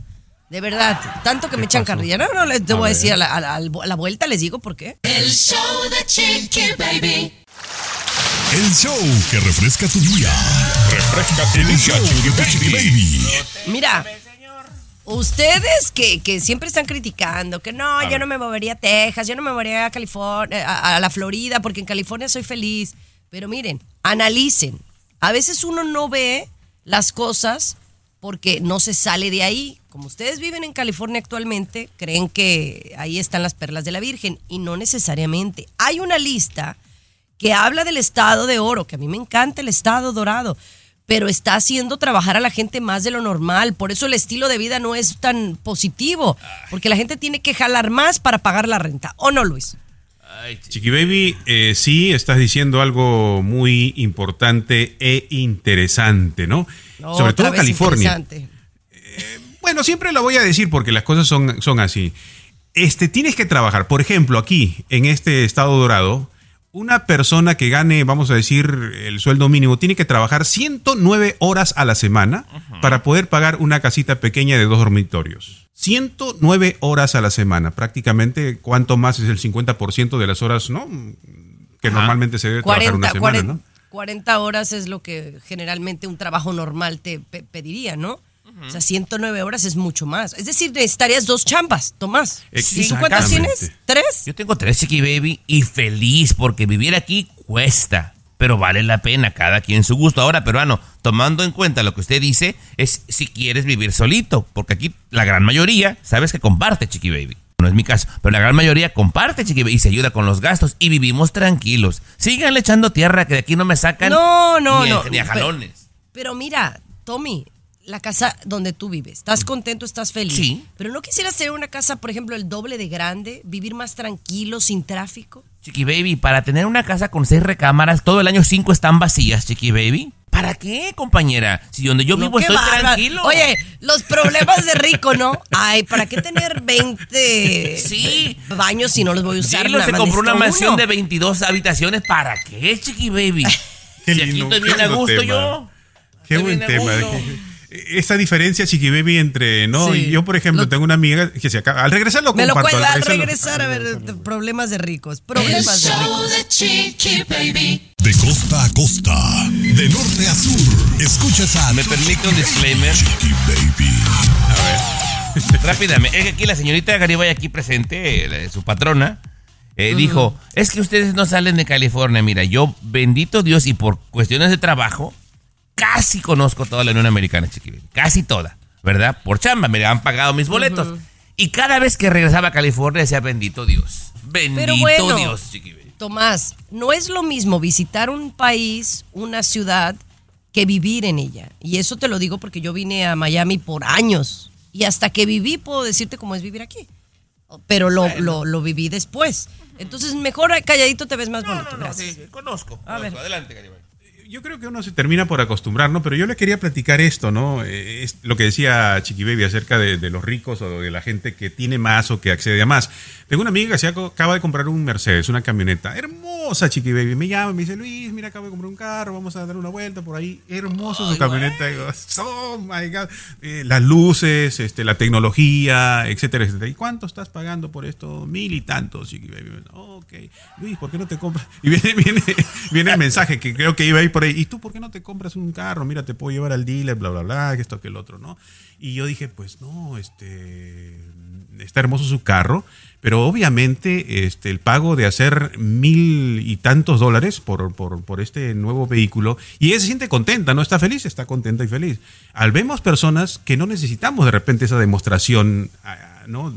De verdad, tanto que me echan carrilla. No, no, les te A voy a ver. decir a la, a la- a la vuelta, les digo por qué. El show de Chiqui Baby. El show que refresca tu día. Refresca tu el show de Baby. Mira, ustedes que, que siempre están criticando, que no, yo no me movería a Texas, yo no me movería a California, a, a la Florida, porque en California soy feliz. Pero miren, analicen. A veces uno no ve las cosas porque no se sale de ahí. Como ustedes viven en California actualmente, creen que ahí están las perlas de la Virgen y no necesariamente. Hay una lista que habla del estado de oro, que a mí me encanta el estado dorado, pero está haciendo trabajar a la gente más de lo normal. Por eso el estilo de vida no es tan positivo, porque la gente tiene que jalar más para pagar la renta. ¿O no, Luis? Chiqui Baby, eh, sí, estás diciendo algo muy importante e interesante, ¿no? Sobre todo California. interesante. Bueno, siempre la voy a decir porque las cosas son, son así. Este, tienes que trabajar. Por ejemplo, aquí, en este estado dorado, una persona que gane, vamos a decir, el sueldo mínimo, tiene que trabajar 109 horas a la semana para poder pagar una casita pequeña de dos dormitorios. 109 horas a la semana. Prácticamente, ¿cuánto más es el 50% de las horas, no? Que normalmente se debe trabajar una 40, semana, 40, ¿no? 40 horas es lo que generalmente un trabajo normal te pe- pediría, ¿no? O sea, 109 horas es mucho más. Es decir, necesitarías dos chambas, Tomás. ¿Y tú cuántas tienes? ¿Tres? Yo tengo tres Chiqui Baby y feliz porque vivir aquí cuesta, pero vale la pena, cada quien su gusto. Ahora, peruano, tomando en cuenta lo que usted dice, es si quieres vivir solito, porque aquí la gran mayoría, sabes que comparte Chiqui Baby. No es mi caso, pero la gran mayoría comparte Chiqui Baby y se ayuda con los gastos y vivimos tranquilos. Síganle echando tierra que de aquí no me sacan No, no, ni, a- no. ni a Pero- jalones. Pero mira, Tommy, la casa donde tú vives, estás contento, estás feliz. Sí. Pero no quisieras tener una casa, por ejemplo, el doble de grande, vivir más tranquilo, sin tráfico. Chiqui Baby, para tener una casa con seis recámaras, todo el año cinco están vacías, Chiqui Baby. ¿Para qué, compañera? Si donde yo No, vivo estoy tranquilo. Oye, los problemas de rico, ¿no? Ay, ¿para qué tener 20 Sí. baños si no los voy a usar? Dilo, nada se más compró una mansión uno? de 22 habitaciones. ¿Para qué, Chiqui Baby? (laughs) Qué si aquí estoy bien a gusto tema. yo. Qué Estoy buen tema. (laughs) Esa diferencia, Chiqui Baby, entre, ¿no? Sí. Yo, por ejemplo, tengo una amiga que se acaba. Al regresar lo Me lo comparto. cuenta al regresar lo- a ver problemas de ricos. El Problemas de show ricos. de Chiqui Baby. De costa a costa, de norte a sur, escuchas a ¿Me permite un disclaimer? Chiqui Baby. Rápidamente, es que aquí la señorita Garibay aquí presente, su patrona, eh, dijo, es que ustedes no salen de California. Mira, yo, bendito Dios, y por cuestiones de trabajo, casi conozco toda la Unión Americana, Chiqui Baby. Casi toda, ¿verdad? Por chamba, me han pagado mis boletos. Y cada vez que regresaba a California decía, bendito Dios. Bendito Pero bueno, Dios. Tomás, no es lo mismo visitar un país, una ciudad, que vivir en ella. Y eso te lo digo porque yo vine a Miami por años. Y hasta que viví puedo decirte cómo es vivir aquí. Pero lo, lo, lo viví después. Entonces, mejor calladito te ves más bonito. No, Gracias. sí, conozco. A ver. conozco. Adelante. Yo creo que uno se termina por acostumbrar, ¿no? Pero yo le quería platicar esto, ¿no? Eh, es lo que decía Chiqui Baby acerca de, de los ricos o de la gente que tiene más o que accede a más. Tengo una amiga que se ac- acaba de comprar un Mercedes, una camioneta. Hermosa, Chiqui Baby. Me llama, me dice, Luis, mira, acabo de comprar un carro, vamos a dar una vuelta por ahí. Hermoso su camioneta. Digo, (laughs) oh my God. Eh, las luces, este, la tecnología, etcétera, etcétera. ¿Y cuánto estás pagando por esto? Mil y tantos, Chiqui Baby. Ok. Luis, ¿por qué no te compras? Y viene, (laughs) viene, viene el mensaje que creo que iba a ir ¿Y tú por qué no te compras un carro? Mira, te puedo llevar al dealer, bla, bla, bla, que esto, que el otro, ¿no? Y yo dije, pues no, este, está hermoso su carro, pero obviamente este, el pago de hacer mil y tantos dólares por, por, por este nuevo vehículo, y ella se siente contenta, ¿no? Está feliz, está contenta y feliz. Al vemos personas que no necesitamos de repente esa demostración, ah, ¿no?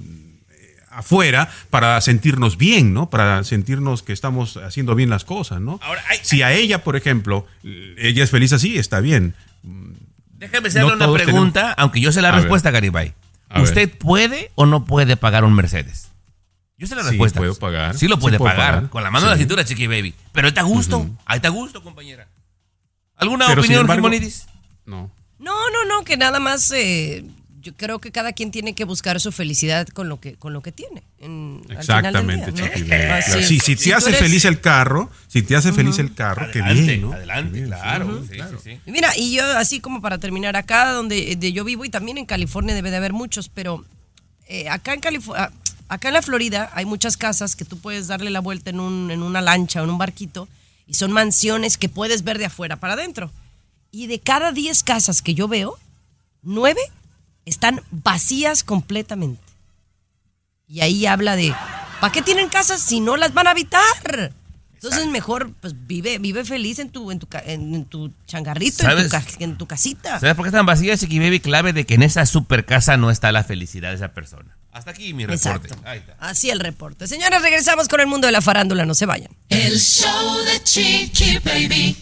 Afuera para sentirnos bien, ¿no? Para sentirnos que estamos haciendo bien las cosas, ¿no? Ahora, hay- si a ella, por ejemplo, ella es feliz así, está bien. Déjame hacerle No una pregunta, tenemos- aunque yo sé la A ver. respuesta, Garibay. A ver. ¿Usted puede o no puede pagar un Mercedes? Yo sé la Sí, respuesta. puedo pagar. Sí lo Sí puede puedo pagar. pagar. Con la mano en la Sí. cintura, chiqui baby. Pero ahí está a gusto. Ujú. Ahí está a gusto, compañera. ¿Alguna Pero, opinión, embargo- Jimonidis? No. No, no, no, que nada más eh, yo creo que cada quien tiene que buscar su felicidad con lo que, con lo que tiene. en- al final del Exactamente, es. Si, si te hace eres- feliz el carro, si te hace feliz el carro, qué Adelante, bien, ¿no? adelante, Qué bien, claro. sí, sí, claro. sí, sí. Y Mira, y yo así como para terminar acá donde de yo vivo y también en California debe de haber muchos, pero eh, acá en California, acá en la Florida hay muchas casas que tú puedes darle la vuelta en, un, en una lancha o en un barquito y son mansiones que puedes ver de afuera para adentro. Y de cada 10 casas que yo veo, 9 están vacías completamente. Y ahí habla de, ¿para qué tienen casas si no las van a habitar? Entonces mejor pues vive vive feliz en tu en tu en, en tu changarrito, en tu, casita. ¿Sabes por qué están vacías, Baby? Clave de que en esa super casa no está la felicidad de esa persona. Hasta aquí mi reporte. Exacto. Ahí está. Así el reporte. Señores, regresamos con el mundo de la farándula, no se vayan. El show de Chiqui Baby.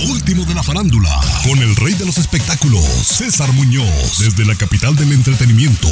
Lo último de la farándula, con el rey de los espectáculos, César Muñoz, desde la capital del entretenimiento,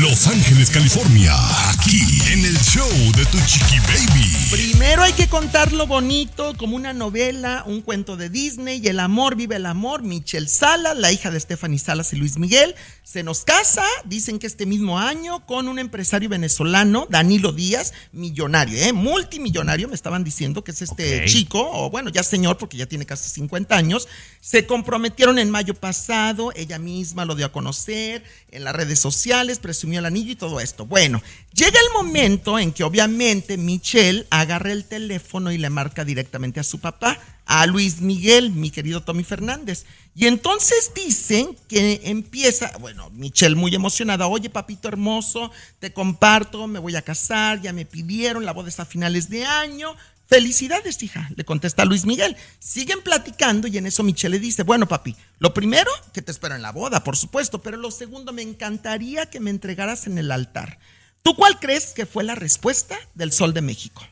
Los Ángeles, California, aquí en el show de tu chiqui baby. Primero hay que contar lo bonito, como una novela, un cuento de Disney, y el amor vive el amor. Michelle Salas, la hija de Stephanie Salas y Luis Miguel, se nos casa, dicen que este mismo año, con un empresario venezolano, Danilo Díaz, millonario, ¿eh? multimillonario, me estaban diciendo que es este chico, o bueno, ya señor, porque ya tiene casi 50 años. Se comprometieron en mayo pasado, ella misma lo dio a conocer en las redes sociales, presumió el anillo y todo esto. Bueno, llega el momento en que obviamente Michelle agarra el teléfono y le marca directamente a su papá, a Luis Miguel, mi querido Tommy Fernández. Y entonces dicen que empieza, bueno, Michelle muy emocionada, oye papito hermoso, te comparto, me voy a casar, ya me pidieron, la boda es a finales de año. Felicidades, hija, le contesta Luis Miguel. Siguen platicando y en eso Michelle le dice, bueno, papi, lo primero, que te espero en la boda, por supuesto, pero lo segundo, me encantaría que me entregaras en el altar. ¿Tú cuál crees que fue la respuesta del Sol de México?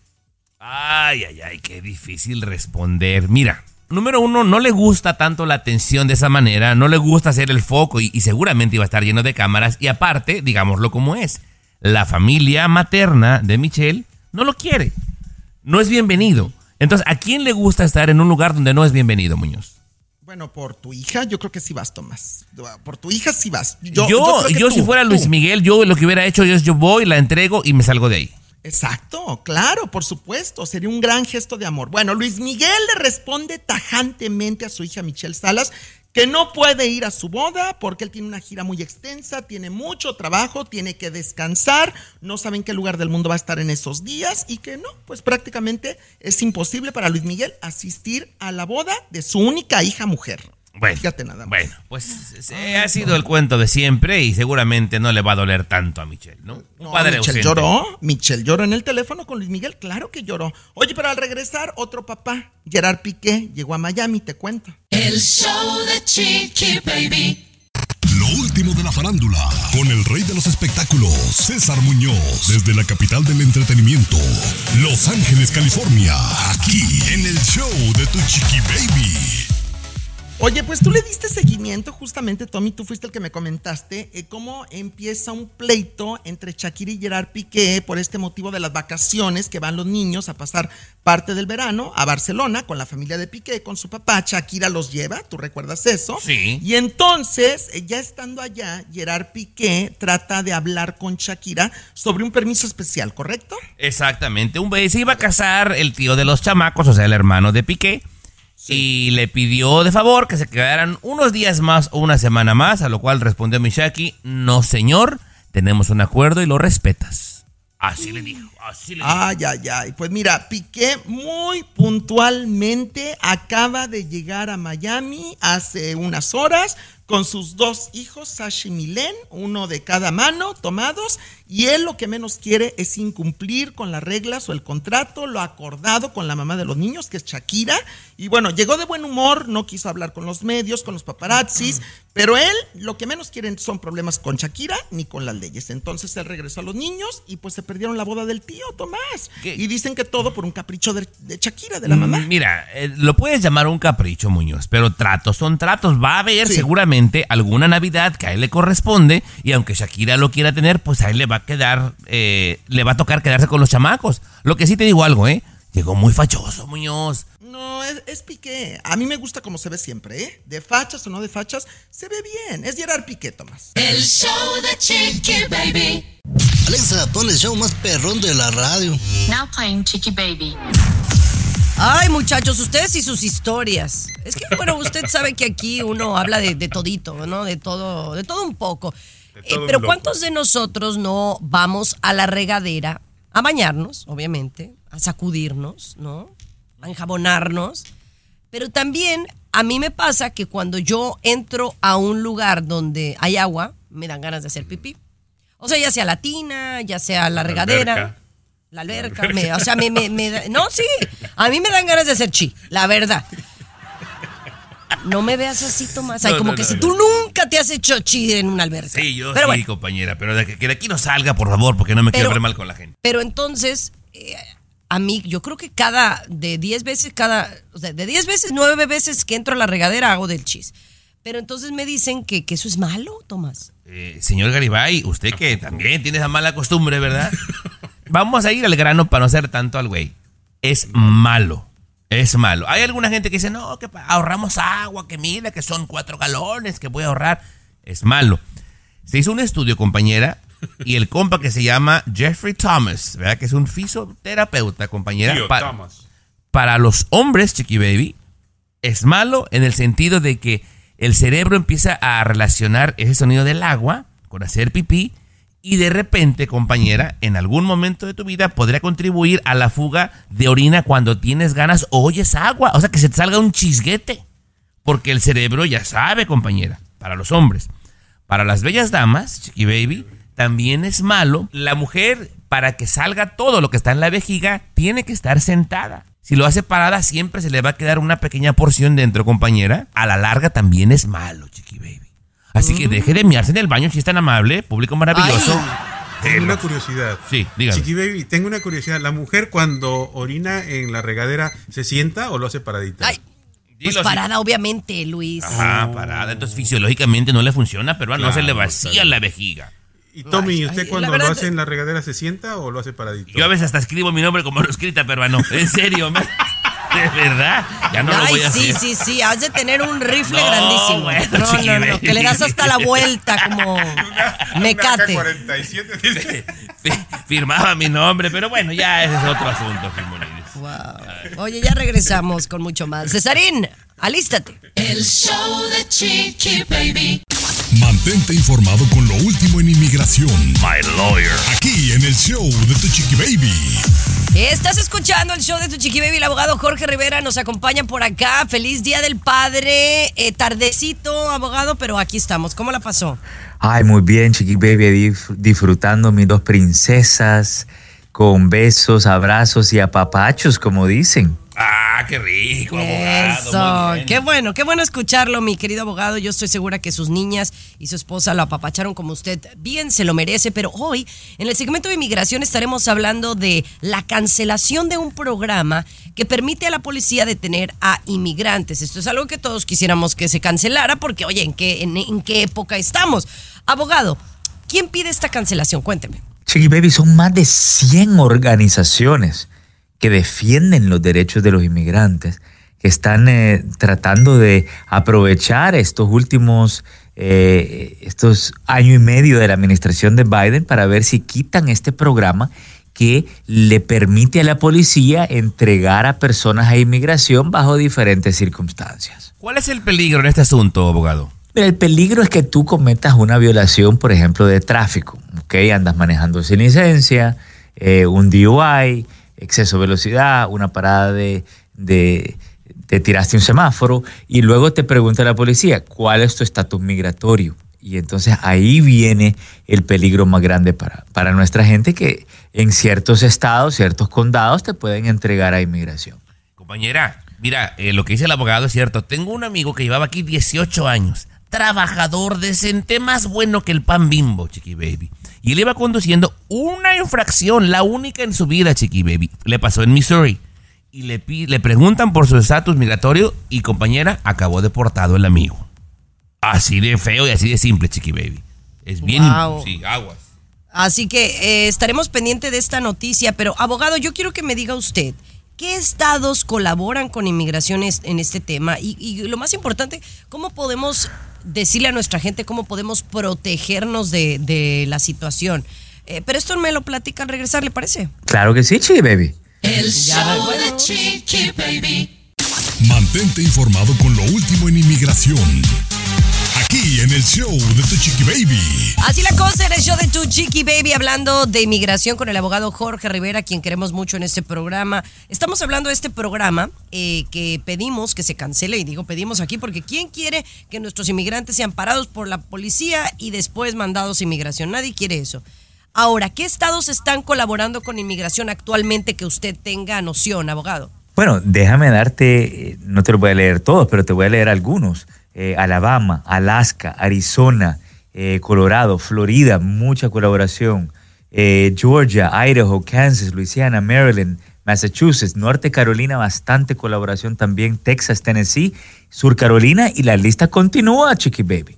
Ay, ay, ay, qué difícil responder. Mira, número uno, no le gusta tanto la atención de esa manera, no le gusta hacer el foco y, seguramente iba a estar lleno de cámaras. Y aparte, digámoslo como es, la familia materna de Michelle no lo quiere. No es bienvenido. Entonces, ¿a quién le gusta estar en un lugar donde no es bienvenido, Muñoz? Bueno, por tu hija, yo creo que sí vas, Tomás. Por tu hija sí vas. Yo, Yo, si fuera tú. Luis Miguel, yo lo que hubiera hecho es yo voy, la entrego y me salgo de ahí. Exacto, claro, por supuesto, sería un gran gesto de amor. Bueno, Luis Miguel le responde tajantemente a su hija Michelle Salas que no puede ir a su boda porque él tiene una gira muy extensa, tiene mucho trabajo, tiene que descansar, no saben qué lugar del mundo va a estar en esos días y que no, pues prácticamente es imposible para Luis Miguel asistir a la boda de su única hija mujer. Bueno, Fíjate nada más. bueno, pues ese ha sido el cuento de siempre y seguramente no le va a doler tanto a Michelle, ¿no? Un No, padre Michelle ausente. lloró. Michelle lloró en el teléfono con Luis Miguel. Claro que lloró. Oye, pero al regresar, otro papá, Gerard Piqué, llegó a Miami, te cuento. El show de Chiqui Baby. Lo último de la farándula, con el rey de los espectáculos, César Muñoz, desde la capital del entretenimiento, Los Ángeles, California, aquí en el show de Tu Chiqui Baby. Oye, pues tú le diste seguimiento, justamente, Tommy, tú fuiste el que me comentaste, eh, cómo empieza un pleito entre Shakira y Gerard Piqué por este motivo de las vacaciones que van los niños a pasar parte del verano a Barcelona con la familia de Piqué, con su papá. Shakira los lleva, ¿tú recuerdas eso? Sí. Y entonces, eh, ya estando allá, Gerard Piqué trata de hablar con Shakira sobre un permiso especial, ¿correcto? Exactamente. Un se iba a casar el tío de los chamacos, o sea, el hermano de Piqué. Y le pidió de favor que se quedaran unos días más o una semana más, a lo cual respondió Mishaki, no señor, tenemos un acuerdo y lo respetas. Así le dijo, así le dijo. Ay, ay, ay. Pues mira, Piqué muy puntualmente acaba de llegar a Miami hace unas horas con sus dos hijos, Sashi y Milen, uno de cada mano, tomados, y él lo que menos quiere es incumplir con las reglas o el contrato, lo acordado con la mamá de los niños, que es Shakira, y bueno, llegó de buen humor, no quiso hablar con los medios, con los paparazzis, pero él lo que menos quiere son problemas con Shakira ni con las leyes. Entonces él regresó a los niños y pues se perdieron la boda del tío, Tomás. Y dicen que todo por un capricho de, de Shakira, de la mamá. Mm, Mira, eh, lo puedes llamar un capricho, Muñoz, pero tratos son tratos. Va a haber Sí. seguramente alguna Navidad que a él le corresponde y aunque Shakira lo quiera tener, pues a él le va a quedar, eh, le va a tocar quedarse con los chamacos. Lo que sí te digo algo, ¿eh? Llegó muy fachoso, Muñoz. No, es, es Piqué. A mí me gusta como se ve siempre, ¿eh? De fachas o no de fachas, se ve bien. Es Gerard Piqué, Tomás. El show de Chiqui Baby. Alexa, pon el show más perrón de la radio. Now playing Chiqui Baby. Ay, muchachos, ustedes y sus historias. Es que, bueno, usted sabe que aquí uno habla de, de todito, ¿no? De todo, de todo un poco. Eh, pero. ¿cuántos de nosotros no vamos a la regadera a bañarnos, obviamente, a sacudirnos, ¿no? A enjabonarnos. Pero también a mí me pasa que cuando yo entro a un lugar donde hay agua, me dan ganas de hacer pipí. O sea, ya sea la tina, ya sea la regadera. alberca. La alberca, me- o sea, me, me- me da- no, sí, a mí me dan ganas de hacer chi, la verdad. No me veas así, Tomás. Ay, No, como no, que no, si tú nunca te has hecho chi en una alberca. Sí, yo Pero sí, bueno, compañera, pero de que, que de aquí no salga, por favor, porque no me quiero ver mal con la gente. pero entonces, eh, a mí, yo creo que cada, de 10 veces, cada, o sea, de 10 veces, 9 veces que entro a la regadera hago del chis. Pero entonces me dicen que, que eso es malo, Tomás. Eh, señor Garibay, usted que también tiene esa mala costumbre, ¿verdad? (laughs) Vamos a ir al grano para no hacer tanto al güey. Es malo. Es malo. Hay alguna gente que dice, no, que ahorramos agua, que mira, que son cuatro galones, que voy a ahorrar. Es malo. Se hizo un estudio, compañera, y el compa que se llama Jeffrey Thomas, ¿verdad? Que es un fisioterapeuta, compañera. Tío pa- Thomas. para los hombres, Chiqui Baby, es malo en el sentido de que el cerebro empieza a relacionar ese sonido del agua con hacer pipí y de repente, compañera, en algún momento de tu vida podría contribuir a la fuga de orina cuando tienes ganas o oyes agua. O sea, que se te salga un chisguete. Porque el cerebro ya sabe, compañera, para los hombres. Para las bellas damas, Chiqui Baby, también es malo. La mujer, para que salga todo lo que está en la vejiga, tiene que estar sentada. Si lo hace parada, siempre se le va a quedar una pequeña porción dentro, compañera. A la larga también es malo, Chiqui Baby. Así que deje de miarse en el baño si es tan amable, público maravilloso. Tengo una curiosidad. Sí, dígame. Chiqui Baby, tengo una curiosidad. ¿La mujer cuando orina en la regadera se sienta o lo hace paradita? Ay, pues Dilo así. parada, obviamente, Luis. Ajá, parada. Entonces fisiológicamente no le funciona, pero no se le Claro, vacía la vejiga. Y Tommy, ¿usted ay, cuando verdad- lo hace en la regadera se sienta o lo hace paradito? Yo a veces hasta escribo mi nombre como lo escrita peruano. En serio, me- (laughs) (laughs) de verdad. Ya no lo Ay, voy a sí, hacer. sí, sí, has de tener un rifle (laughs) No, grandísimo. bueno, no, no, no, chiqui, que le das hasta la vuelta como (laughs) mecate. AK-47 dice. Fi- Firmaba mi nombre, pero bueno, ya ese es otro asunto, Filmonides. Wow. Oye, ya regresamos con mucho más. Cesarín, alístate. El show de Chiqui Baby. Mantente informado con lo último en inmigración. My lawyer. Aquí en el show de Tu Chiqui Baby. Estás escuchando el show de tu chiqui baby, el abogado Jorge Rivera nos acompaña por acá. Feliz Día del Padre, eh, tardecito, abogado, pero aquí estamos. ¿Cómo la pasó? Ay, muy bien, Chiqui Baby, dif- disfrutando mis dos princesas con besos, abrazos y apapachos, como dicen. Ah, qué rico, abogado. Eso, muy bien. qué bueno, qué bueno escucharlo, mi querido abogado. Yo estoy segura que sus niñas y su esposa lo apapacharon como usted bien se lo merece, pero hoy en el segmento de inmigración estaremos hablando de la cancelación de un programa que permite a la policía detener a inmigrantes. Esto es algo que todos quisiéramos que se cancelara porque, oye, ¿en qué, en, en qué época estamos? Abogado, ¿quién pide esta cancelación? Cuénteme. Chiqui Baby, son más de 100 organizaciones que defienden los derechos de los inmigrantes, que están eh, tratando de aprovechar estos últimos, eh, estos año y medio de la administración de Biden para ver si quitan este programa que le permite a la policía entregar a personas a inmigración bajo diferentes circunstancias. ¿Cuál es el peligro en este asunto, abogado? Mira, el peligro es que tú cometas una violación, por ejemplo, de tráfico. ¿ok? Andas manejando sin licencia, eh, un DUI, exceso de velocidad, una parada de, de- Te tiraste un semáforo y luego te pregunta la policía, ¿cuál es tu estatus migratorio? Y entonces ahí viene el peligro más grande para, para nuestra gente que en ciertos estados, ciertos condados te pueden entregar a inmigración. Compañera, mira, eh, lo que dice el abogado es cierto. Tengo un amigo que llevaba aquí 18 años, trabajador decente, más bueno que el pan bimbo, Chiqui Baby. Y él iba conduciendo una infracción, la única en su vida, Chiqui Baby. Le pasó en Missouri. Y le, le preguntan por su estatus migratorio y compañera, acabó deportado el amigo. Así de feo y así de simple, Chiqui Baby. Es bien... Wow. Sí, aguas. Así que eh, estaremos pendientes de esta noticia, pero abogado, yo quiero que me diga usted, ¿qué estados colaboran con inmigraciones en este tema? Y, y lo más importante, ¿cómo podemos decirle a nuestra gente cómo podemos protegernos de, de la situación? Eh, pero esto me lo platica al regresar, ¿le parece? Claro que sí, Chiqui Baby. El show de Chiqui Baby. Mantente informado con lo último en inmigración. Aquí en el show de Tu Chiqui Baby. Así la cosa en el show de Tu Chiqui Baby, hablando de inmigración con el abogado Jorge Rivera, quien queremos mucho en este programa. Estamos hablando de este programa eh, que pedimos que se cancele, y digo pedimos aquí porque ¿quién quiere que nuestros inmigrantes sean parados por la policía y después mandados a inmigración? Nadie quiere eso. Ahora, ¿qué estados están colaborando con inmigración actualmente que usted tenga noción, abogado? Bueno, déjame darte, eh, no te lo voy a leer todos, pero te voy a leer algunos. Eh, Alabama, Alaska, Arizona, eh, Colorado, Florida, mucha colaboración. Eh, Georgia, Idaho, Kansas, Louisiana, Maryland, Massachusetts, Norte Carolina, bastante colaboración también. Texas, Tennessee, Sur Carolina y la lista continúa, Chiqui Baby.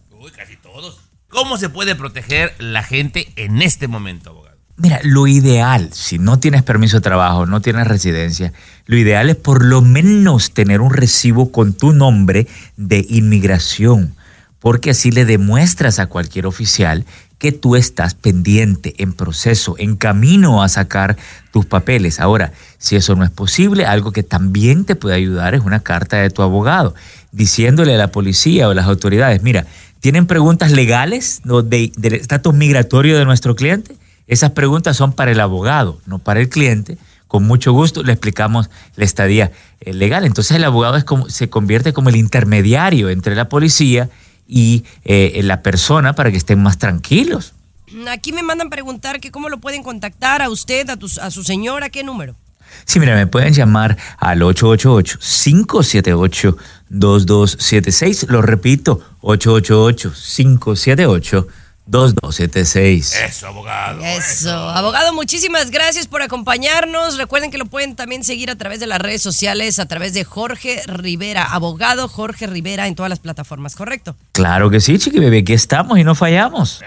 ¿Cómo se puede proteger la gente en este momento? Mira, lo ideal, si no tienes permiso de trabajo, no tienes residencia, lo ideal es por lo menos tener un recibo con tu nombre de inmigración, porque así le demuestras a cualquier oficial que tú estás pendiente, en proceso, en camino a sacar tus papeles. Ahora, si eso no es posible, algo que también te puede ayudar es una carta de tu abogado, diciéndole a la policía o a las autoridades, mira, ¿tienen preguntas legales del estatus migratorio de nuestro cliente? Esas preguntas son para el abogado, no para el cliente. Con mucho gusto le explicamos la estadía eh, legal. Entonces el abogado es como, se convierte como el intermediario entre la policía y eh, la persona para que estén más tranquilos. Aquí me mandan preguntar que cómo lo pueden contactar a usted, a, a su señora, ¿qué número? Sí, mira, me pueden llamar al 888-578-2276. Lo repito, 888-578-2276. Eso, abogado. Eso. Abogado, muchísimas gracias por acompañarnos. Recuerden que lo pueden también seguir a través de las redes sociales, a través de Jorge Rivera, abogado Jorge Rivera en todas las plataformas, ¿correcto? Claro que sí, chiqui bebé, aquí estamos y no fallamos.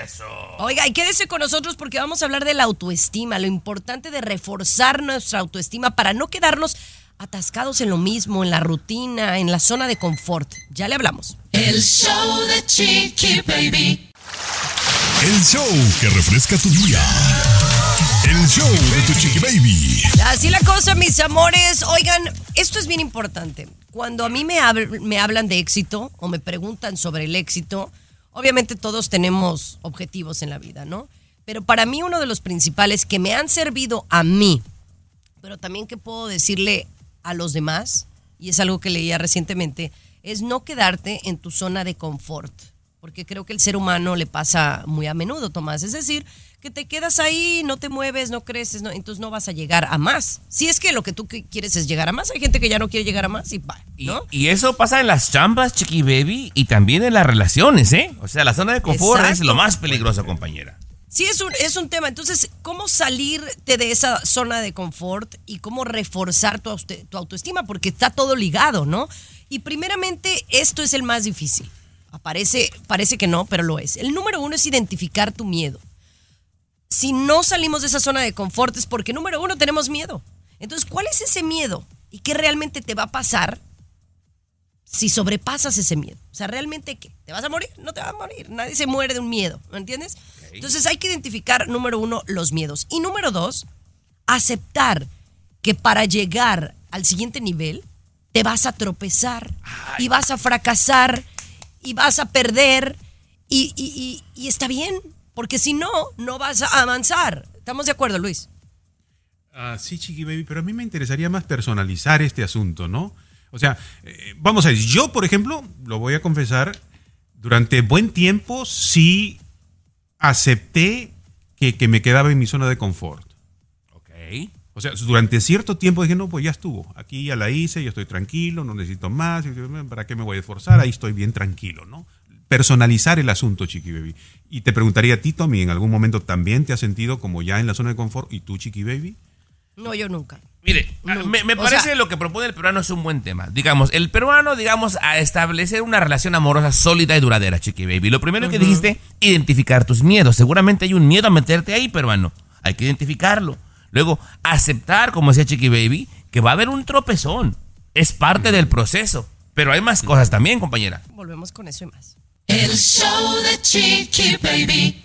Oiga, y quédese con nosotros porque vamos a hablar de la autoestima, lo importante de reforzar nuestra autoestima para no quedarnos atascados en lo mismo, en la rutina, en la zona de confort. Ya le hablamos. El show de Chiqui Baby. El show que refresca tu día. El show de Tu Chiqui Baby. Así la cosa, mis amores. Oigan, esto es bien importante. Cuando a mí me, me hablan de éxito o me preguntan sobre el éxito, Obviamente todos tenemos objetivos en la vida, ¿no? Pero para mí uno de los principales que me han servido a mí, pero también que puedo decirle a los demás, y es algo que leía recientemente, es no quedarte en tu zona de confort, porque creo que el ser humano le pasa muy a menudo, Tomás. Es decir, que te quedas ahí, no te mueves, no creces, no, entonces no vas a llegar a más. Si es que lo que tú quieres es llegar a más, hay gente que ya no quiere llegar a más y va, ¿no? Y eso pasa en las chambas, chiqui baby, y también en las relaciones, ¿eh? O sea, la zona de confort es lo más peligroso, compañera. Sí, es un, es un tema. Entonces, ¿cómo salirte de esa zona de confort y cómo reforzar tu, tu autoestima? Porque está todo ligado, ¿no? Y primeramente, esto es el más difícil. Aparece, parece que no, pero lo es. El número uno es identificar tu miedo. Si no salimos de esa zona de confort es porque, número uno, tenemos miedo. Entonces, ¿cuál es ese miedo? ¿Y qué realmente te va a pasar si sobrepasas ese miedo. O sea, ¿realmente qué? ¿Te vas a morir? No te vas a morir. Nadie se muere de un miedo, ¿me entiendes? Entonces hay que identificar, número uno, los miedos. Y número dos, aceptar que para llegar al siguiente nivel te vas a tropezar y vas a fracasar y vas a perder y, está bien, porque si no, no vas a avanzar. ¿Estamos de acuerdo, Luis? Ah, sí, Chiqui Baby, pero a mí me interesaría más personalizar este asunto, ¿no? O sea, eh, vamos a ver, yo, por ejemplo, lo voy a confesar, durante buen tiempo sí acepté que, que me quedaba en mi zona de confort. O sea, durante cierto tiempo dije, no, pues ya estuvo. Aquí ya la hice, yo estoy tranquilo, no necesito más. ¿Para qué me voy a esforzar? Ahí estoy bien tranquilo, ¿no? Personalizar el asunto, Chiqui Baby. Y te preguntaría a ti, Tommy, ¿en algún momento también te has sentido como ya en la zona de confort? ¿Y tú, Chiqui Baby? No, yo nunca. Mire, me, parece sea- lo que propone el peruano es un buen tema. Digamos, el peruano, digamos, a establecer una relación amorosa sólida y duradera, Chiqui Baby. Lo primero que dijiste, identificar tus miedos. Seguramente hay un miedo a meterte ahí, peruano. Hay que identificarlo. Luego, aceptar, como decía Chiqui Baby, que va a haber un tropezón. Es parte del proceso. Pero hay más cosas también, compañera. Volvemos con eso y más. El show de Chiqui Baby.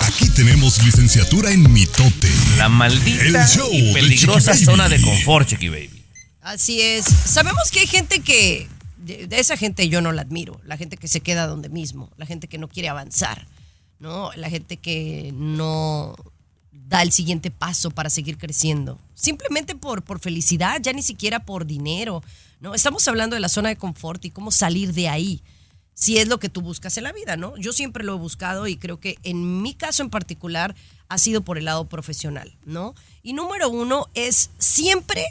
Aquí tenemos licenciatura en mitote. La maldita El show y peligrosa zona de confort, Chiqui Baby. Así es. Sabemos que hay gente que, de esa gente yo no la admiro, la gente que se queda donde mismo, la gente que no quiere avanzar, ¿no? La gente que no da el siguiente paso para seguir creciendo, simplemente por, por felicidad, ya ni siquiera por dinero, ¿no? Estamos hablando de la zona de confort y cómo salir de ahí, si es lo que tú buscas en la vida, ¿no? Yo siempre lo he buscado y creo que en mi caso en particular ha sido por el lado profesional, ¿no? Y número uno es siempre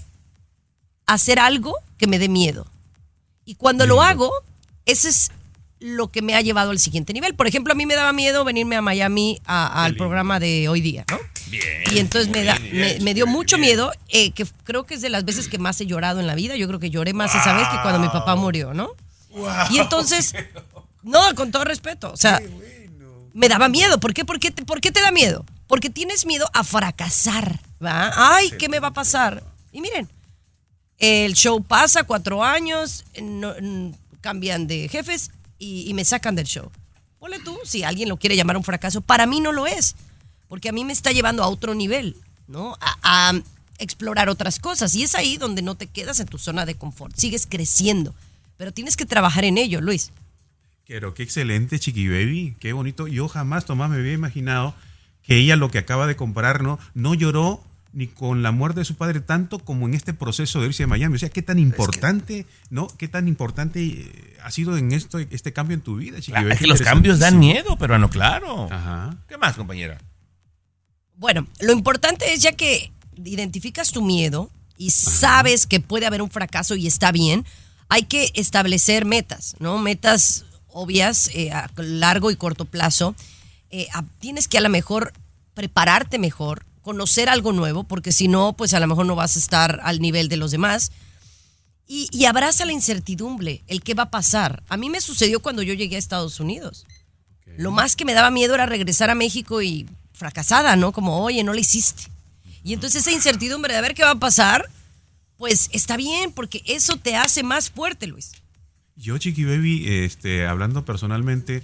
hacer algo que me dé miedo. Y cuando lo hago, ese es lo que me ha llevado al siguiente nivel. Por ejemplo, a mí me daba miedo venirme a Miami al programa de hoy día, ¿no? y entonces me, da, me, me dio mucho miedo, eh, que creo que es de las veces que más he llorado en la vida. Yo creo que lloré más esa vez que cuando mi papá murió, ¿no? Y entonces, no, con todo respeto, o sea, me daba miedo. ¿Por qué? ¿Por qué, te, ¿Por qué te da miedo? Porque tienes miedo a fracasar, ¿va? Ay, ¿qué me va a pasar? Y miren, el show pasa cuatro años, no- cambian de jefes y, y me sacan del show. Ponle tú, si alguien lo quiere llamar un fracaso, para mí no lo es, porque a mí me está llevando a otro nivel, ¿no? A, a explorar otras cosas y es ahí donde no te quedas en tu zona de confort, sigues creciendo, pero tienes que trabajar en ello, Luis. Pero qué excelente, Chiqui Baby. Qué bonito. Yo jamás, Tomás, me había imaginado que ella lo que acaba de comprar no, no lloró ni con la muerte de su padre tanto como en este proceso de irse a Miami. O sea, qué tan importante, ¿no? Qué tan importante eh, ha sido en esto este cambio en tu vida, Claro, es que los cambios dan miedo, peruano, claro. Ajá. ¿Qué más, compañera? Bueno, lo importante es ya que identificas tu miedo y sabes que puede haber un fracaso y está bien, hay que establecer metas, ¿no? Metas obvias eh, a largo y corto plazo. Eh, a- tienes que a lo mejor prepararte mejor, conocer algo nuevo, porque si no, pues a lo mejor no vas a estar al nivel de los demás. Y, y abraza la incertidumbre, el qué va a pasar. A mí me sucedió cuando yo llegué a Estados Unidos. Lo más que me daba miedo era regresar a México y fracasada, ¿no? Como, oye, no lo hiciste. Y entonces esa incertidumbre de ver qué va a pasar, pues está bien, porque eso te hace más fuerte, Luis. Yo, Chiqui Baby, este, hablando personalmente,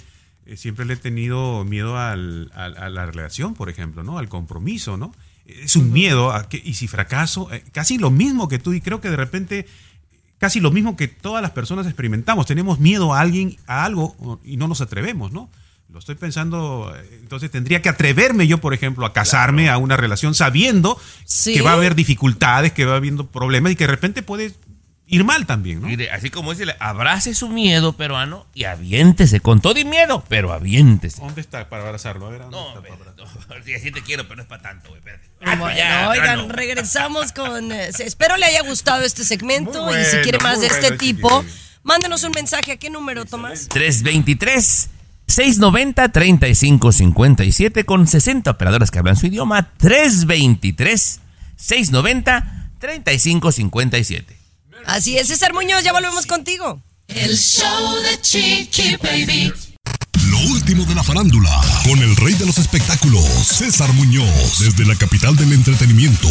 siempre le he tenido miedo al- al- a la relación, por ejemplo, ¿no? Al compromiso, ¿no? Es un miedo a que, y si fracaso, eh, casi lo mismo que tú, y creo que de repente casi lo mismo que todas las personas experimentamos. Tenemos miedo a alguien, a algo y no nos atrevemos, ¿no? Lo estoy pensando, eh, entonces tendría que atreverme yo, por ejemplo, a casarme a una relación sabiendo Sí. que va a haber dificultades, que va habiendo problemas y que de repente puede ir mal también, ¿no? Mire, así como dice, abrace su miedo peruano y aviéntese con todo y miedo, pero aviéntese. ¿Dónde está para abrazarlo? A ver, ¿dónde No, está para abrazarlo? no, (laughs) sí, así te quiero, pero no es para tanto, güey. Bueno, Ah, ya, oigan, regresamos con. eh, espero le haya gustado este segmento y si quiere más de este bueno, tipo, mándenos un mensaje. ¿A qué número, Tomás? 323 690 3557 con 60 operadoras que hablan su idioma. 323 690 3557. Así es, César Muñoz, ya volvemos contigo. El show de Chiqui Baby. Lo último de la farándula, con el rey de los espectáculos, César Muñoz, desde la capital del entretenimiento,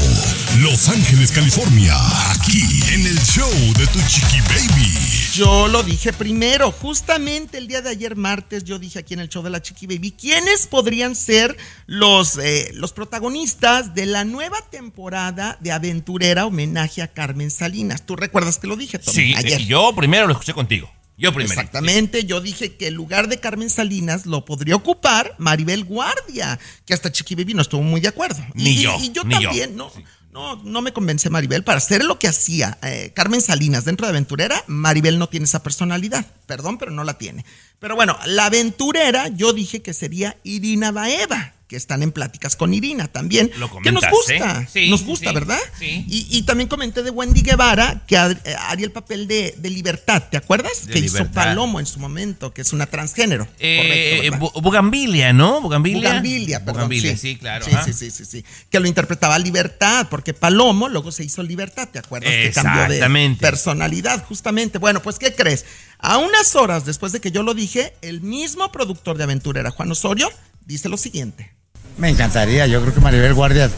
Los Ángeles, California, aquí en el show de Tu Chiqui Baby. Yo lo dije primero, justamente el día de ayer martes yo dije aquí en el show de la Chiqui Baby, ¿quiénes podrían ser los, eh, los protagonistas de la nueva temporada de Aventurera homenaje a Carmen Salinas? ¿Tú recuerdas que lo dije, Tommy, Sí, ayer? yo primero lo escuché contigo. Yo primero. Exactamente, yo dije que el lugar de Carmen Salinas lo podría ocupar Maribel Guardia, que hasta Chiqui Baby no estuvo muy de acuerdo. Ni y, yo, y yo ni yo. también, no, no, no me convence Maribel. Para hacer lo que hacía eh, Carmen Salinas dentro de Aventurera, Maribel no tiene esa personalidad. Perdón, pero no la tiene. Pero bueno, la aventurera yo dije que sería Irina Baeva, que están en pláticas con Irina también. Lo que nos comentaste. gusta, Sí, nos gusta, sí, ¿verdad? sí. Y, y también comenté de Wendy Guevara, que eh, haría el papel de, de Libertad, ¿te acuerdas? De que hizo. Palomo en su momento, que es una transgénero. Eh, Correcto, Bugambilia, ¿no? Bugambilia. Bugambilia, perdón. Bugambilia, sí, claro. Sí, sí, sí, sí, sí. Que lo interpretaba Libertad, porque Palomo luego se hizo Libertad, ¿te acuerdas? Que cambió de Exactamente. personalidad, justamente. Bueno, pues, ¿qué crees? A unas horas después de que yo lo dije, el mismo productor de Aventurera, Juan Osorio, dice lo siguiente. Me encantaría, yo creo que Maribel Guardia,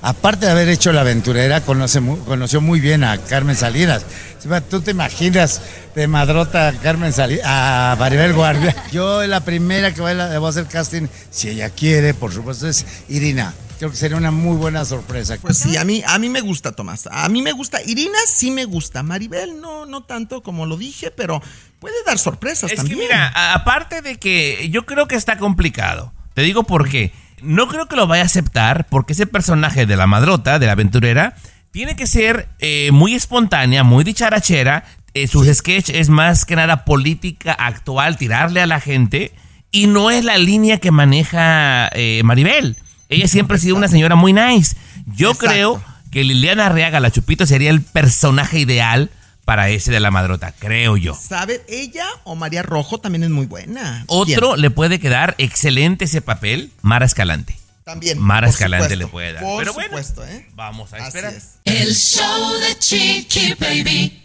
aparte de haber hecho la aventurera, conoce conoció muy bien a Carmen Salinas. ¿Tú te imaginas de madrota a Carmen Salinas, a Maribel Guardia? (laughs) Yo la primera que va a, hacer casting, si ella quiere, por supuesto, es Irina. Creo que sería una muy buena sorpresa. Pues sí, a mí, a mí me gusta, Tomás. A mí me gusta. Irina sí me gusta. Maribel no, no tanto como lo dije, pero puede dar sorpresas Es también. que mira, aparte de que yo creo que está complicado. Te digo por qué. No creo que lo vaya a aceptar porque ese personaje de la madrota, de la aventurera, tiene que ser eh, muy espontánea, muy dicharachera. Eh, sus sketch es más que nada política actual, tirarle a la gente. Y no es la línea que maneja eh, Maribel. Ella siempre ha sido una señora muy nice. Yo Exacto. creo que Liliana Arriaga, la Chupito, sería el personaje ideal para ese de la madrota, creo yo. ¿Sabe? Ella o María Rojo también es muy buena. Otro ¿Quién? le puede quedar excelente ese papel, Mara Escalante. También. Mara Escalante supuesto, le puede dar. Por Pero bueno, supuesto, ¿eh? vamos a esperar. es. El show de Chiqui Baby.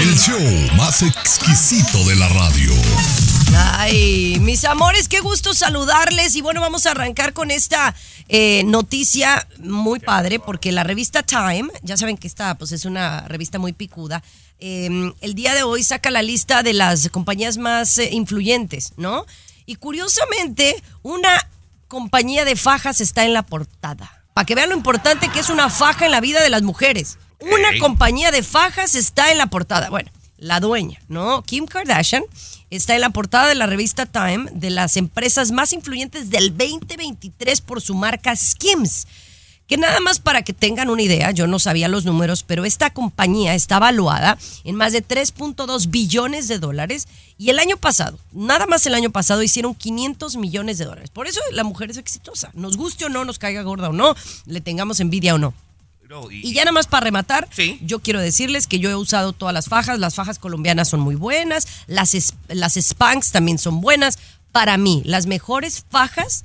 El show más exquisito de la radio. Ay, mis amores, qué gusto saludarles. Y bueno, vamos a arrancar con esta eh, noticia muy padre, porque la revista Time, ya saben que esta pues, es una revista muy picuda. eh, el día de hoy saca la lista de las compañías más eh, influyentes, ¿no? Y curiosamente, una compañía de fajas está en la portada. Para que vean lo importante que es una faja en la vida de las mujeres. Una compañía de fajas está en la portada. Bueno, la dueña, ¿no? Kim Kardashian está en la portada de la revista Time de las empresas más influyentes del 2023 por su marca Skims. Que nada más para que tengan una idea, yo no sabía los números, pero esta compañía está valuada en más de 3.2 billones de dólares y el año pasado, nada más el año pasado hicieron 500 millones de dólares. Por eso la mujer es exitosa, nos guste o no, nos caiga gorda o no, le tengamos envidia o no. No, y- Y ya nada más para rematar, Sí. yo quiero decirles que yo he usado todas las fajas, las fajas colombianas son muy buenas, las, las Spanx también son buenas. Para mí, las mejores fajas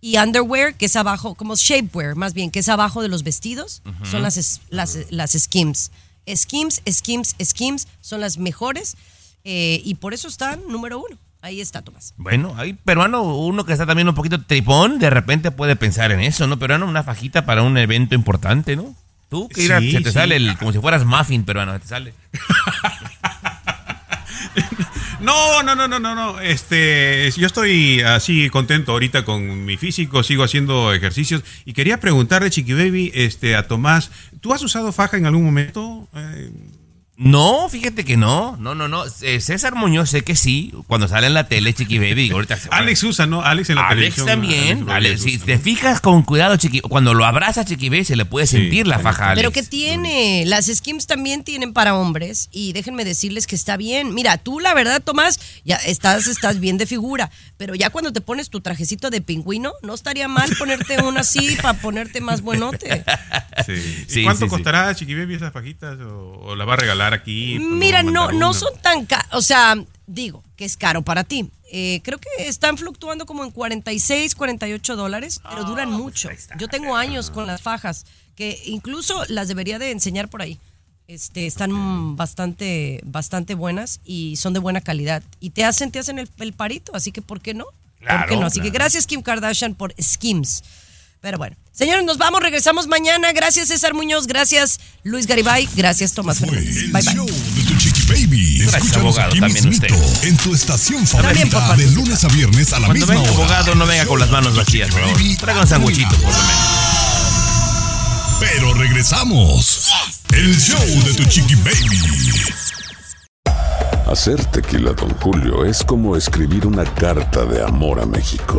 y underwear, que es abajo, como shapewear más bien, que es abajo de los vestidos, son las, las, las Skims. Skims, Skims, Skims son las mejores eh, y por eso están número uno. Ahí está, Tomás. Bueno, hay peruano, uno que está también un poquito tripón, de repente puede pensar en eso, ¿no? Peruano, una fajita para un evento importante, ¿no? Tú, que Sí, se te sí. sale el, como si fueras muffin peruano, se te sale. (laughs) No, no, no, no, no, no. Este, yo estoy así contento ahorita con mi físico, sigo haciendo ejercicios y quería preguntarle, Chiqui Baby, este, a Tomás, ¿tú has usado faja en algún momento? Eh, No, fíjate que no. No, no, no. Eh, César Muñoz sé que sí. Cuando sale en la tele, Chiqui Baby. ahorita se- Alex usa, ¿no? Alex en la Alex televisión. también. Alex si te fijas con cuidado, Chiqui, cuando lo abraza Chiqui Baby se le puede sentir la faja Alex. Pero que tiene, las skims también tienen para hombres y déjenme decirles que está bien. Mira, tú la verdad, Tomás, ya estás, estás bien de figura, pero ya cuando te pones tu trajecito de pingüino, no estaría mal ponerte uno así (laughs) para ponerte más buenote. Sí. ¿Y Sí, cuánto sí, sí. costará, Chiqui Baby, esas fajitas? ¿O, o la va a regalar aquí? Pues, Mira, no, no son tan caros, o sea, digo que es caro para ti. Eh, creo que están fluctuando como en 46, 48 dólares, pero duran mucho. Yo tengo años con las fajas, que incluso las debería de enseñar por ahí. Este, están bastante, bastante buenas y son de buena calidad. Y te hacen, te hacen el, el parito, así que ¿por qué no? ¿Por Claro, qué no? Así que gracias Kim Kardashian por Skims. Pero bueno, señores, nos vamos, regresamos mañana. Gracias César Muñoz, gracias Luis Garibay, gracias Tomás Fernández. Bye bye. de tu Chiqui Baby. Gracias, abogado, aquí también mismito, usted. en tu estación favorita, de lunes a viernes a la Cuando misma venga hora. abogado, no venga con las manos vacías, por favor. Traiga un sanguchito, por lo menos. Pero regresamos. El show de tu Chiqui Baby. Hacer tequila, Don Julio, es como escribir una carta de amor a México.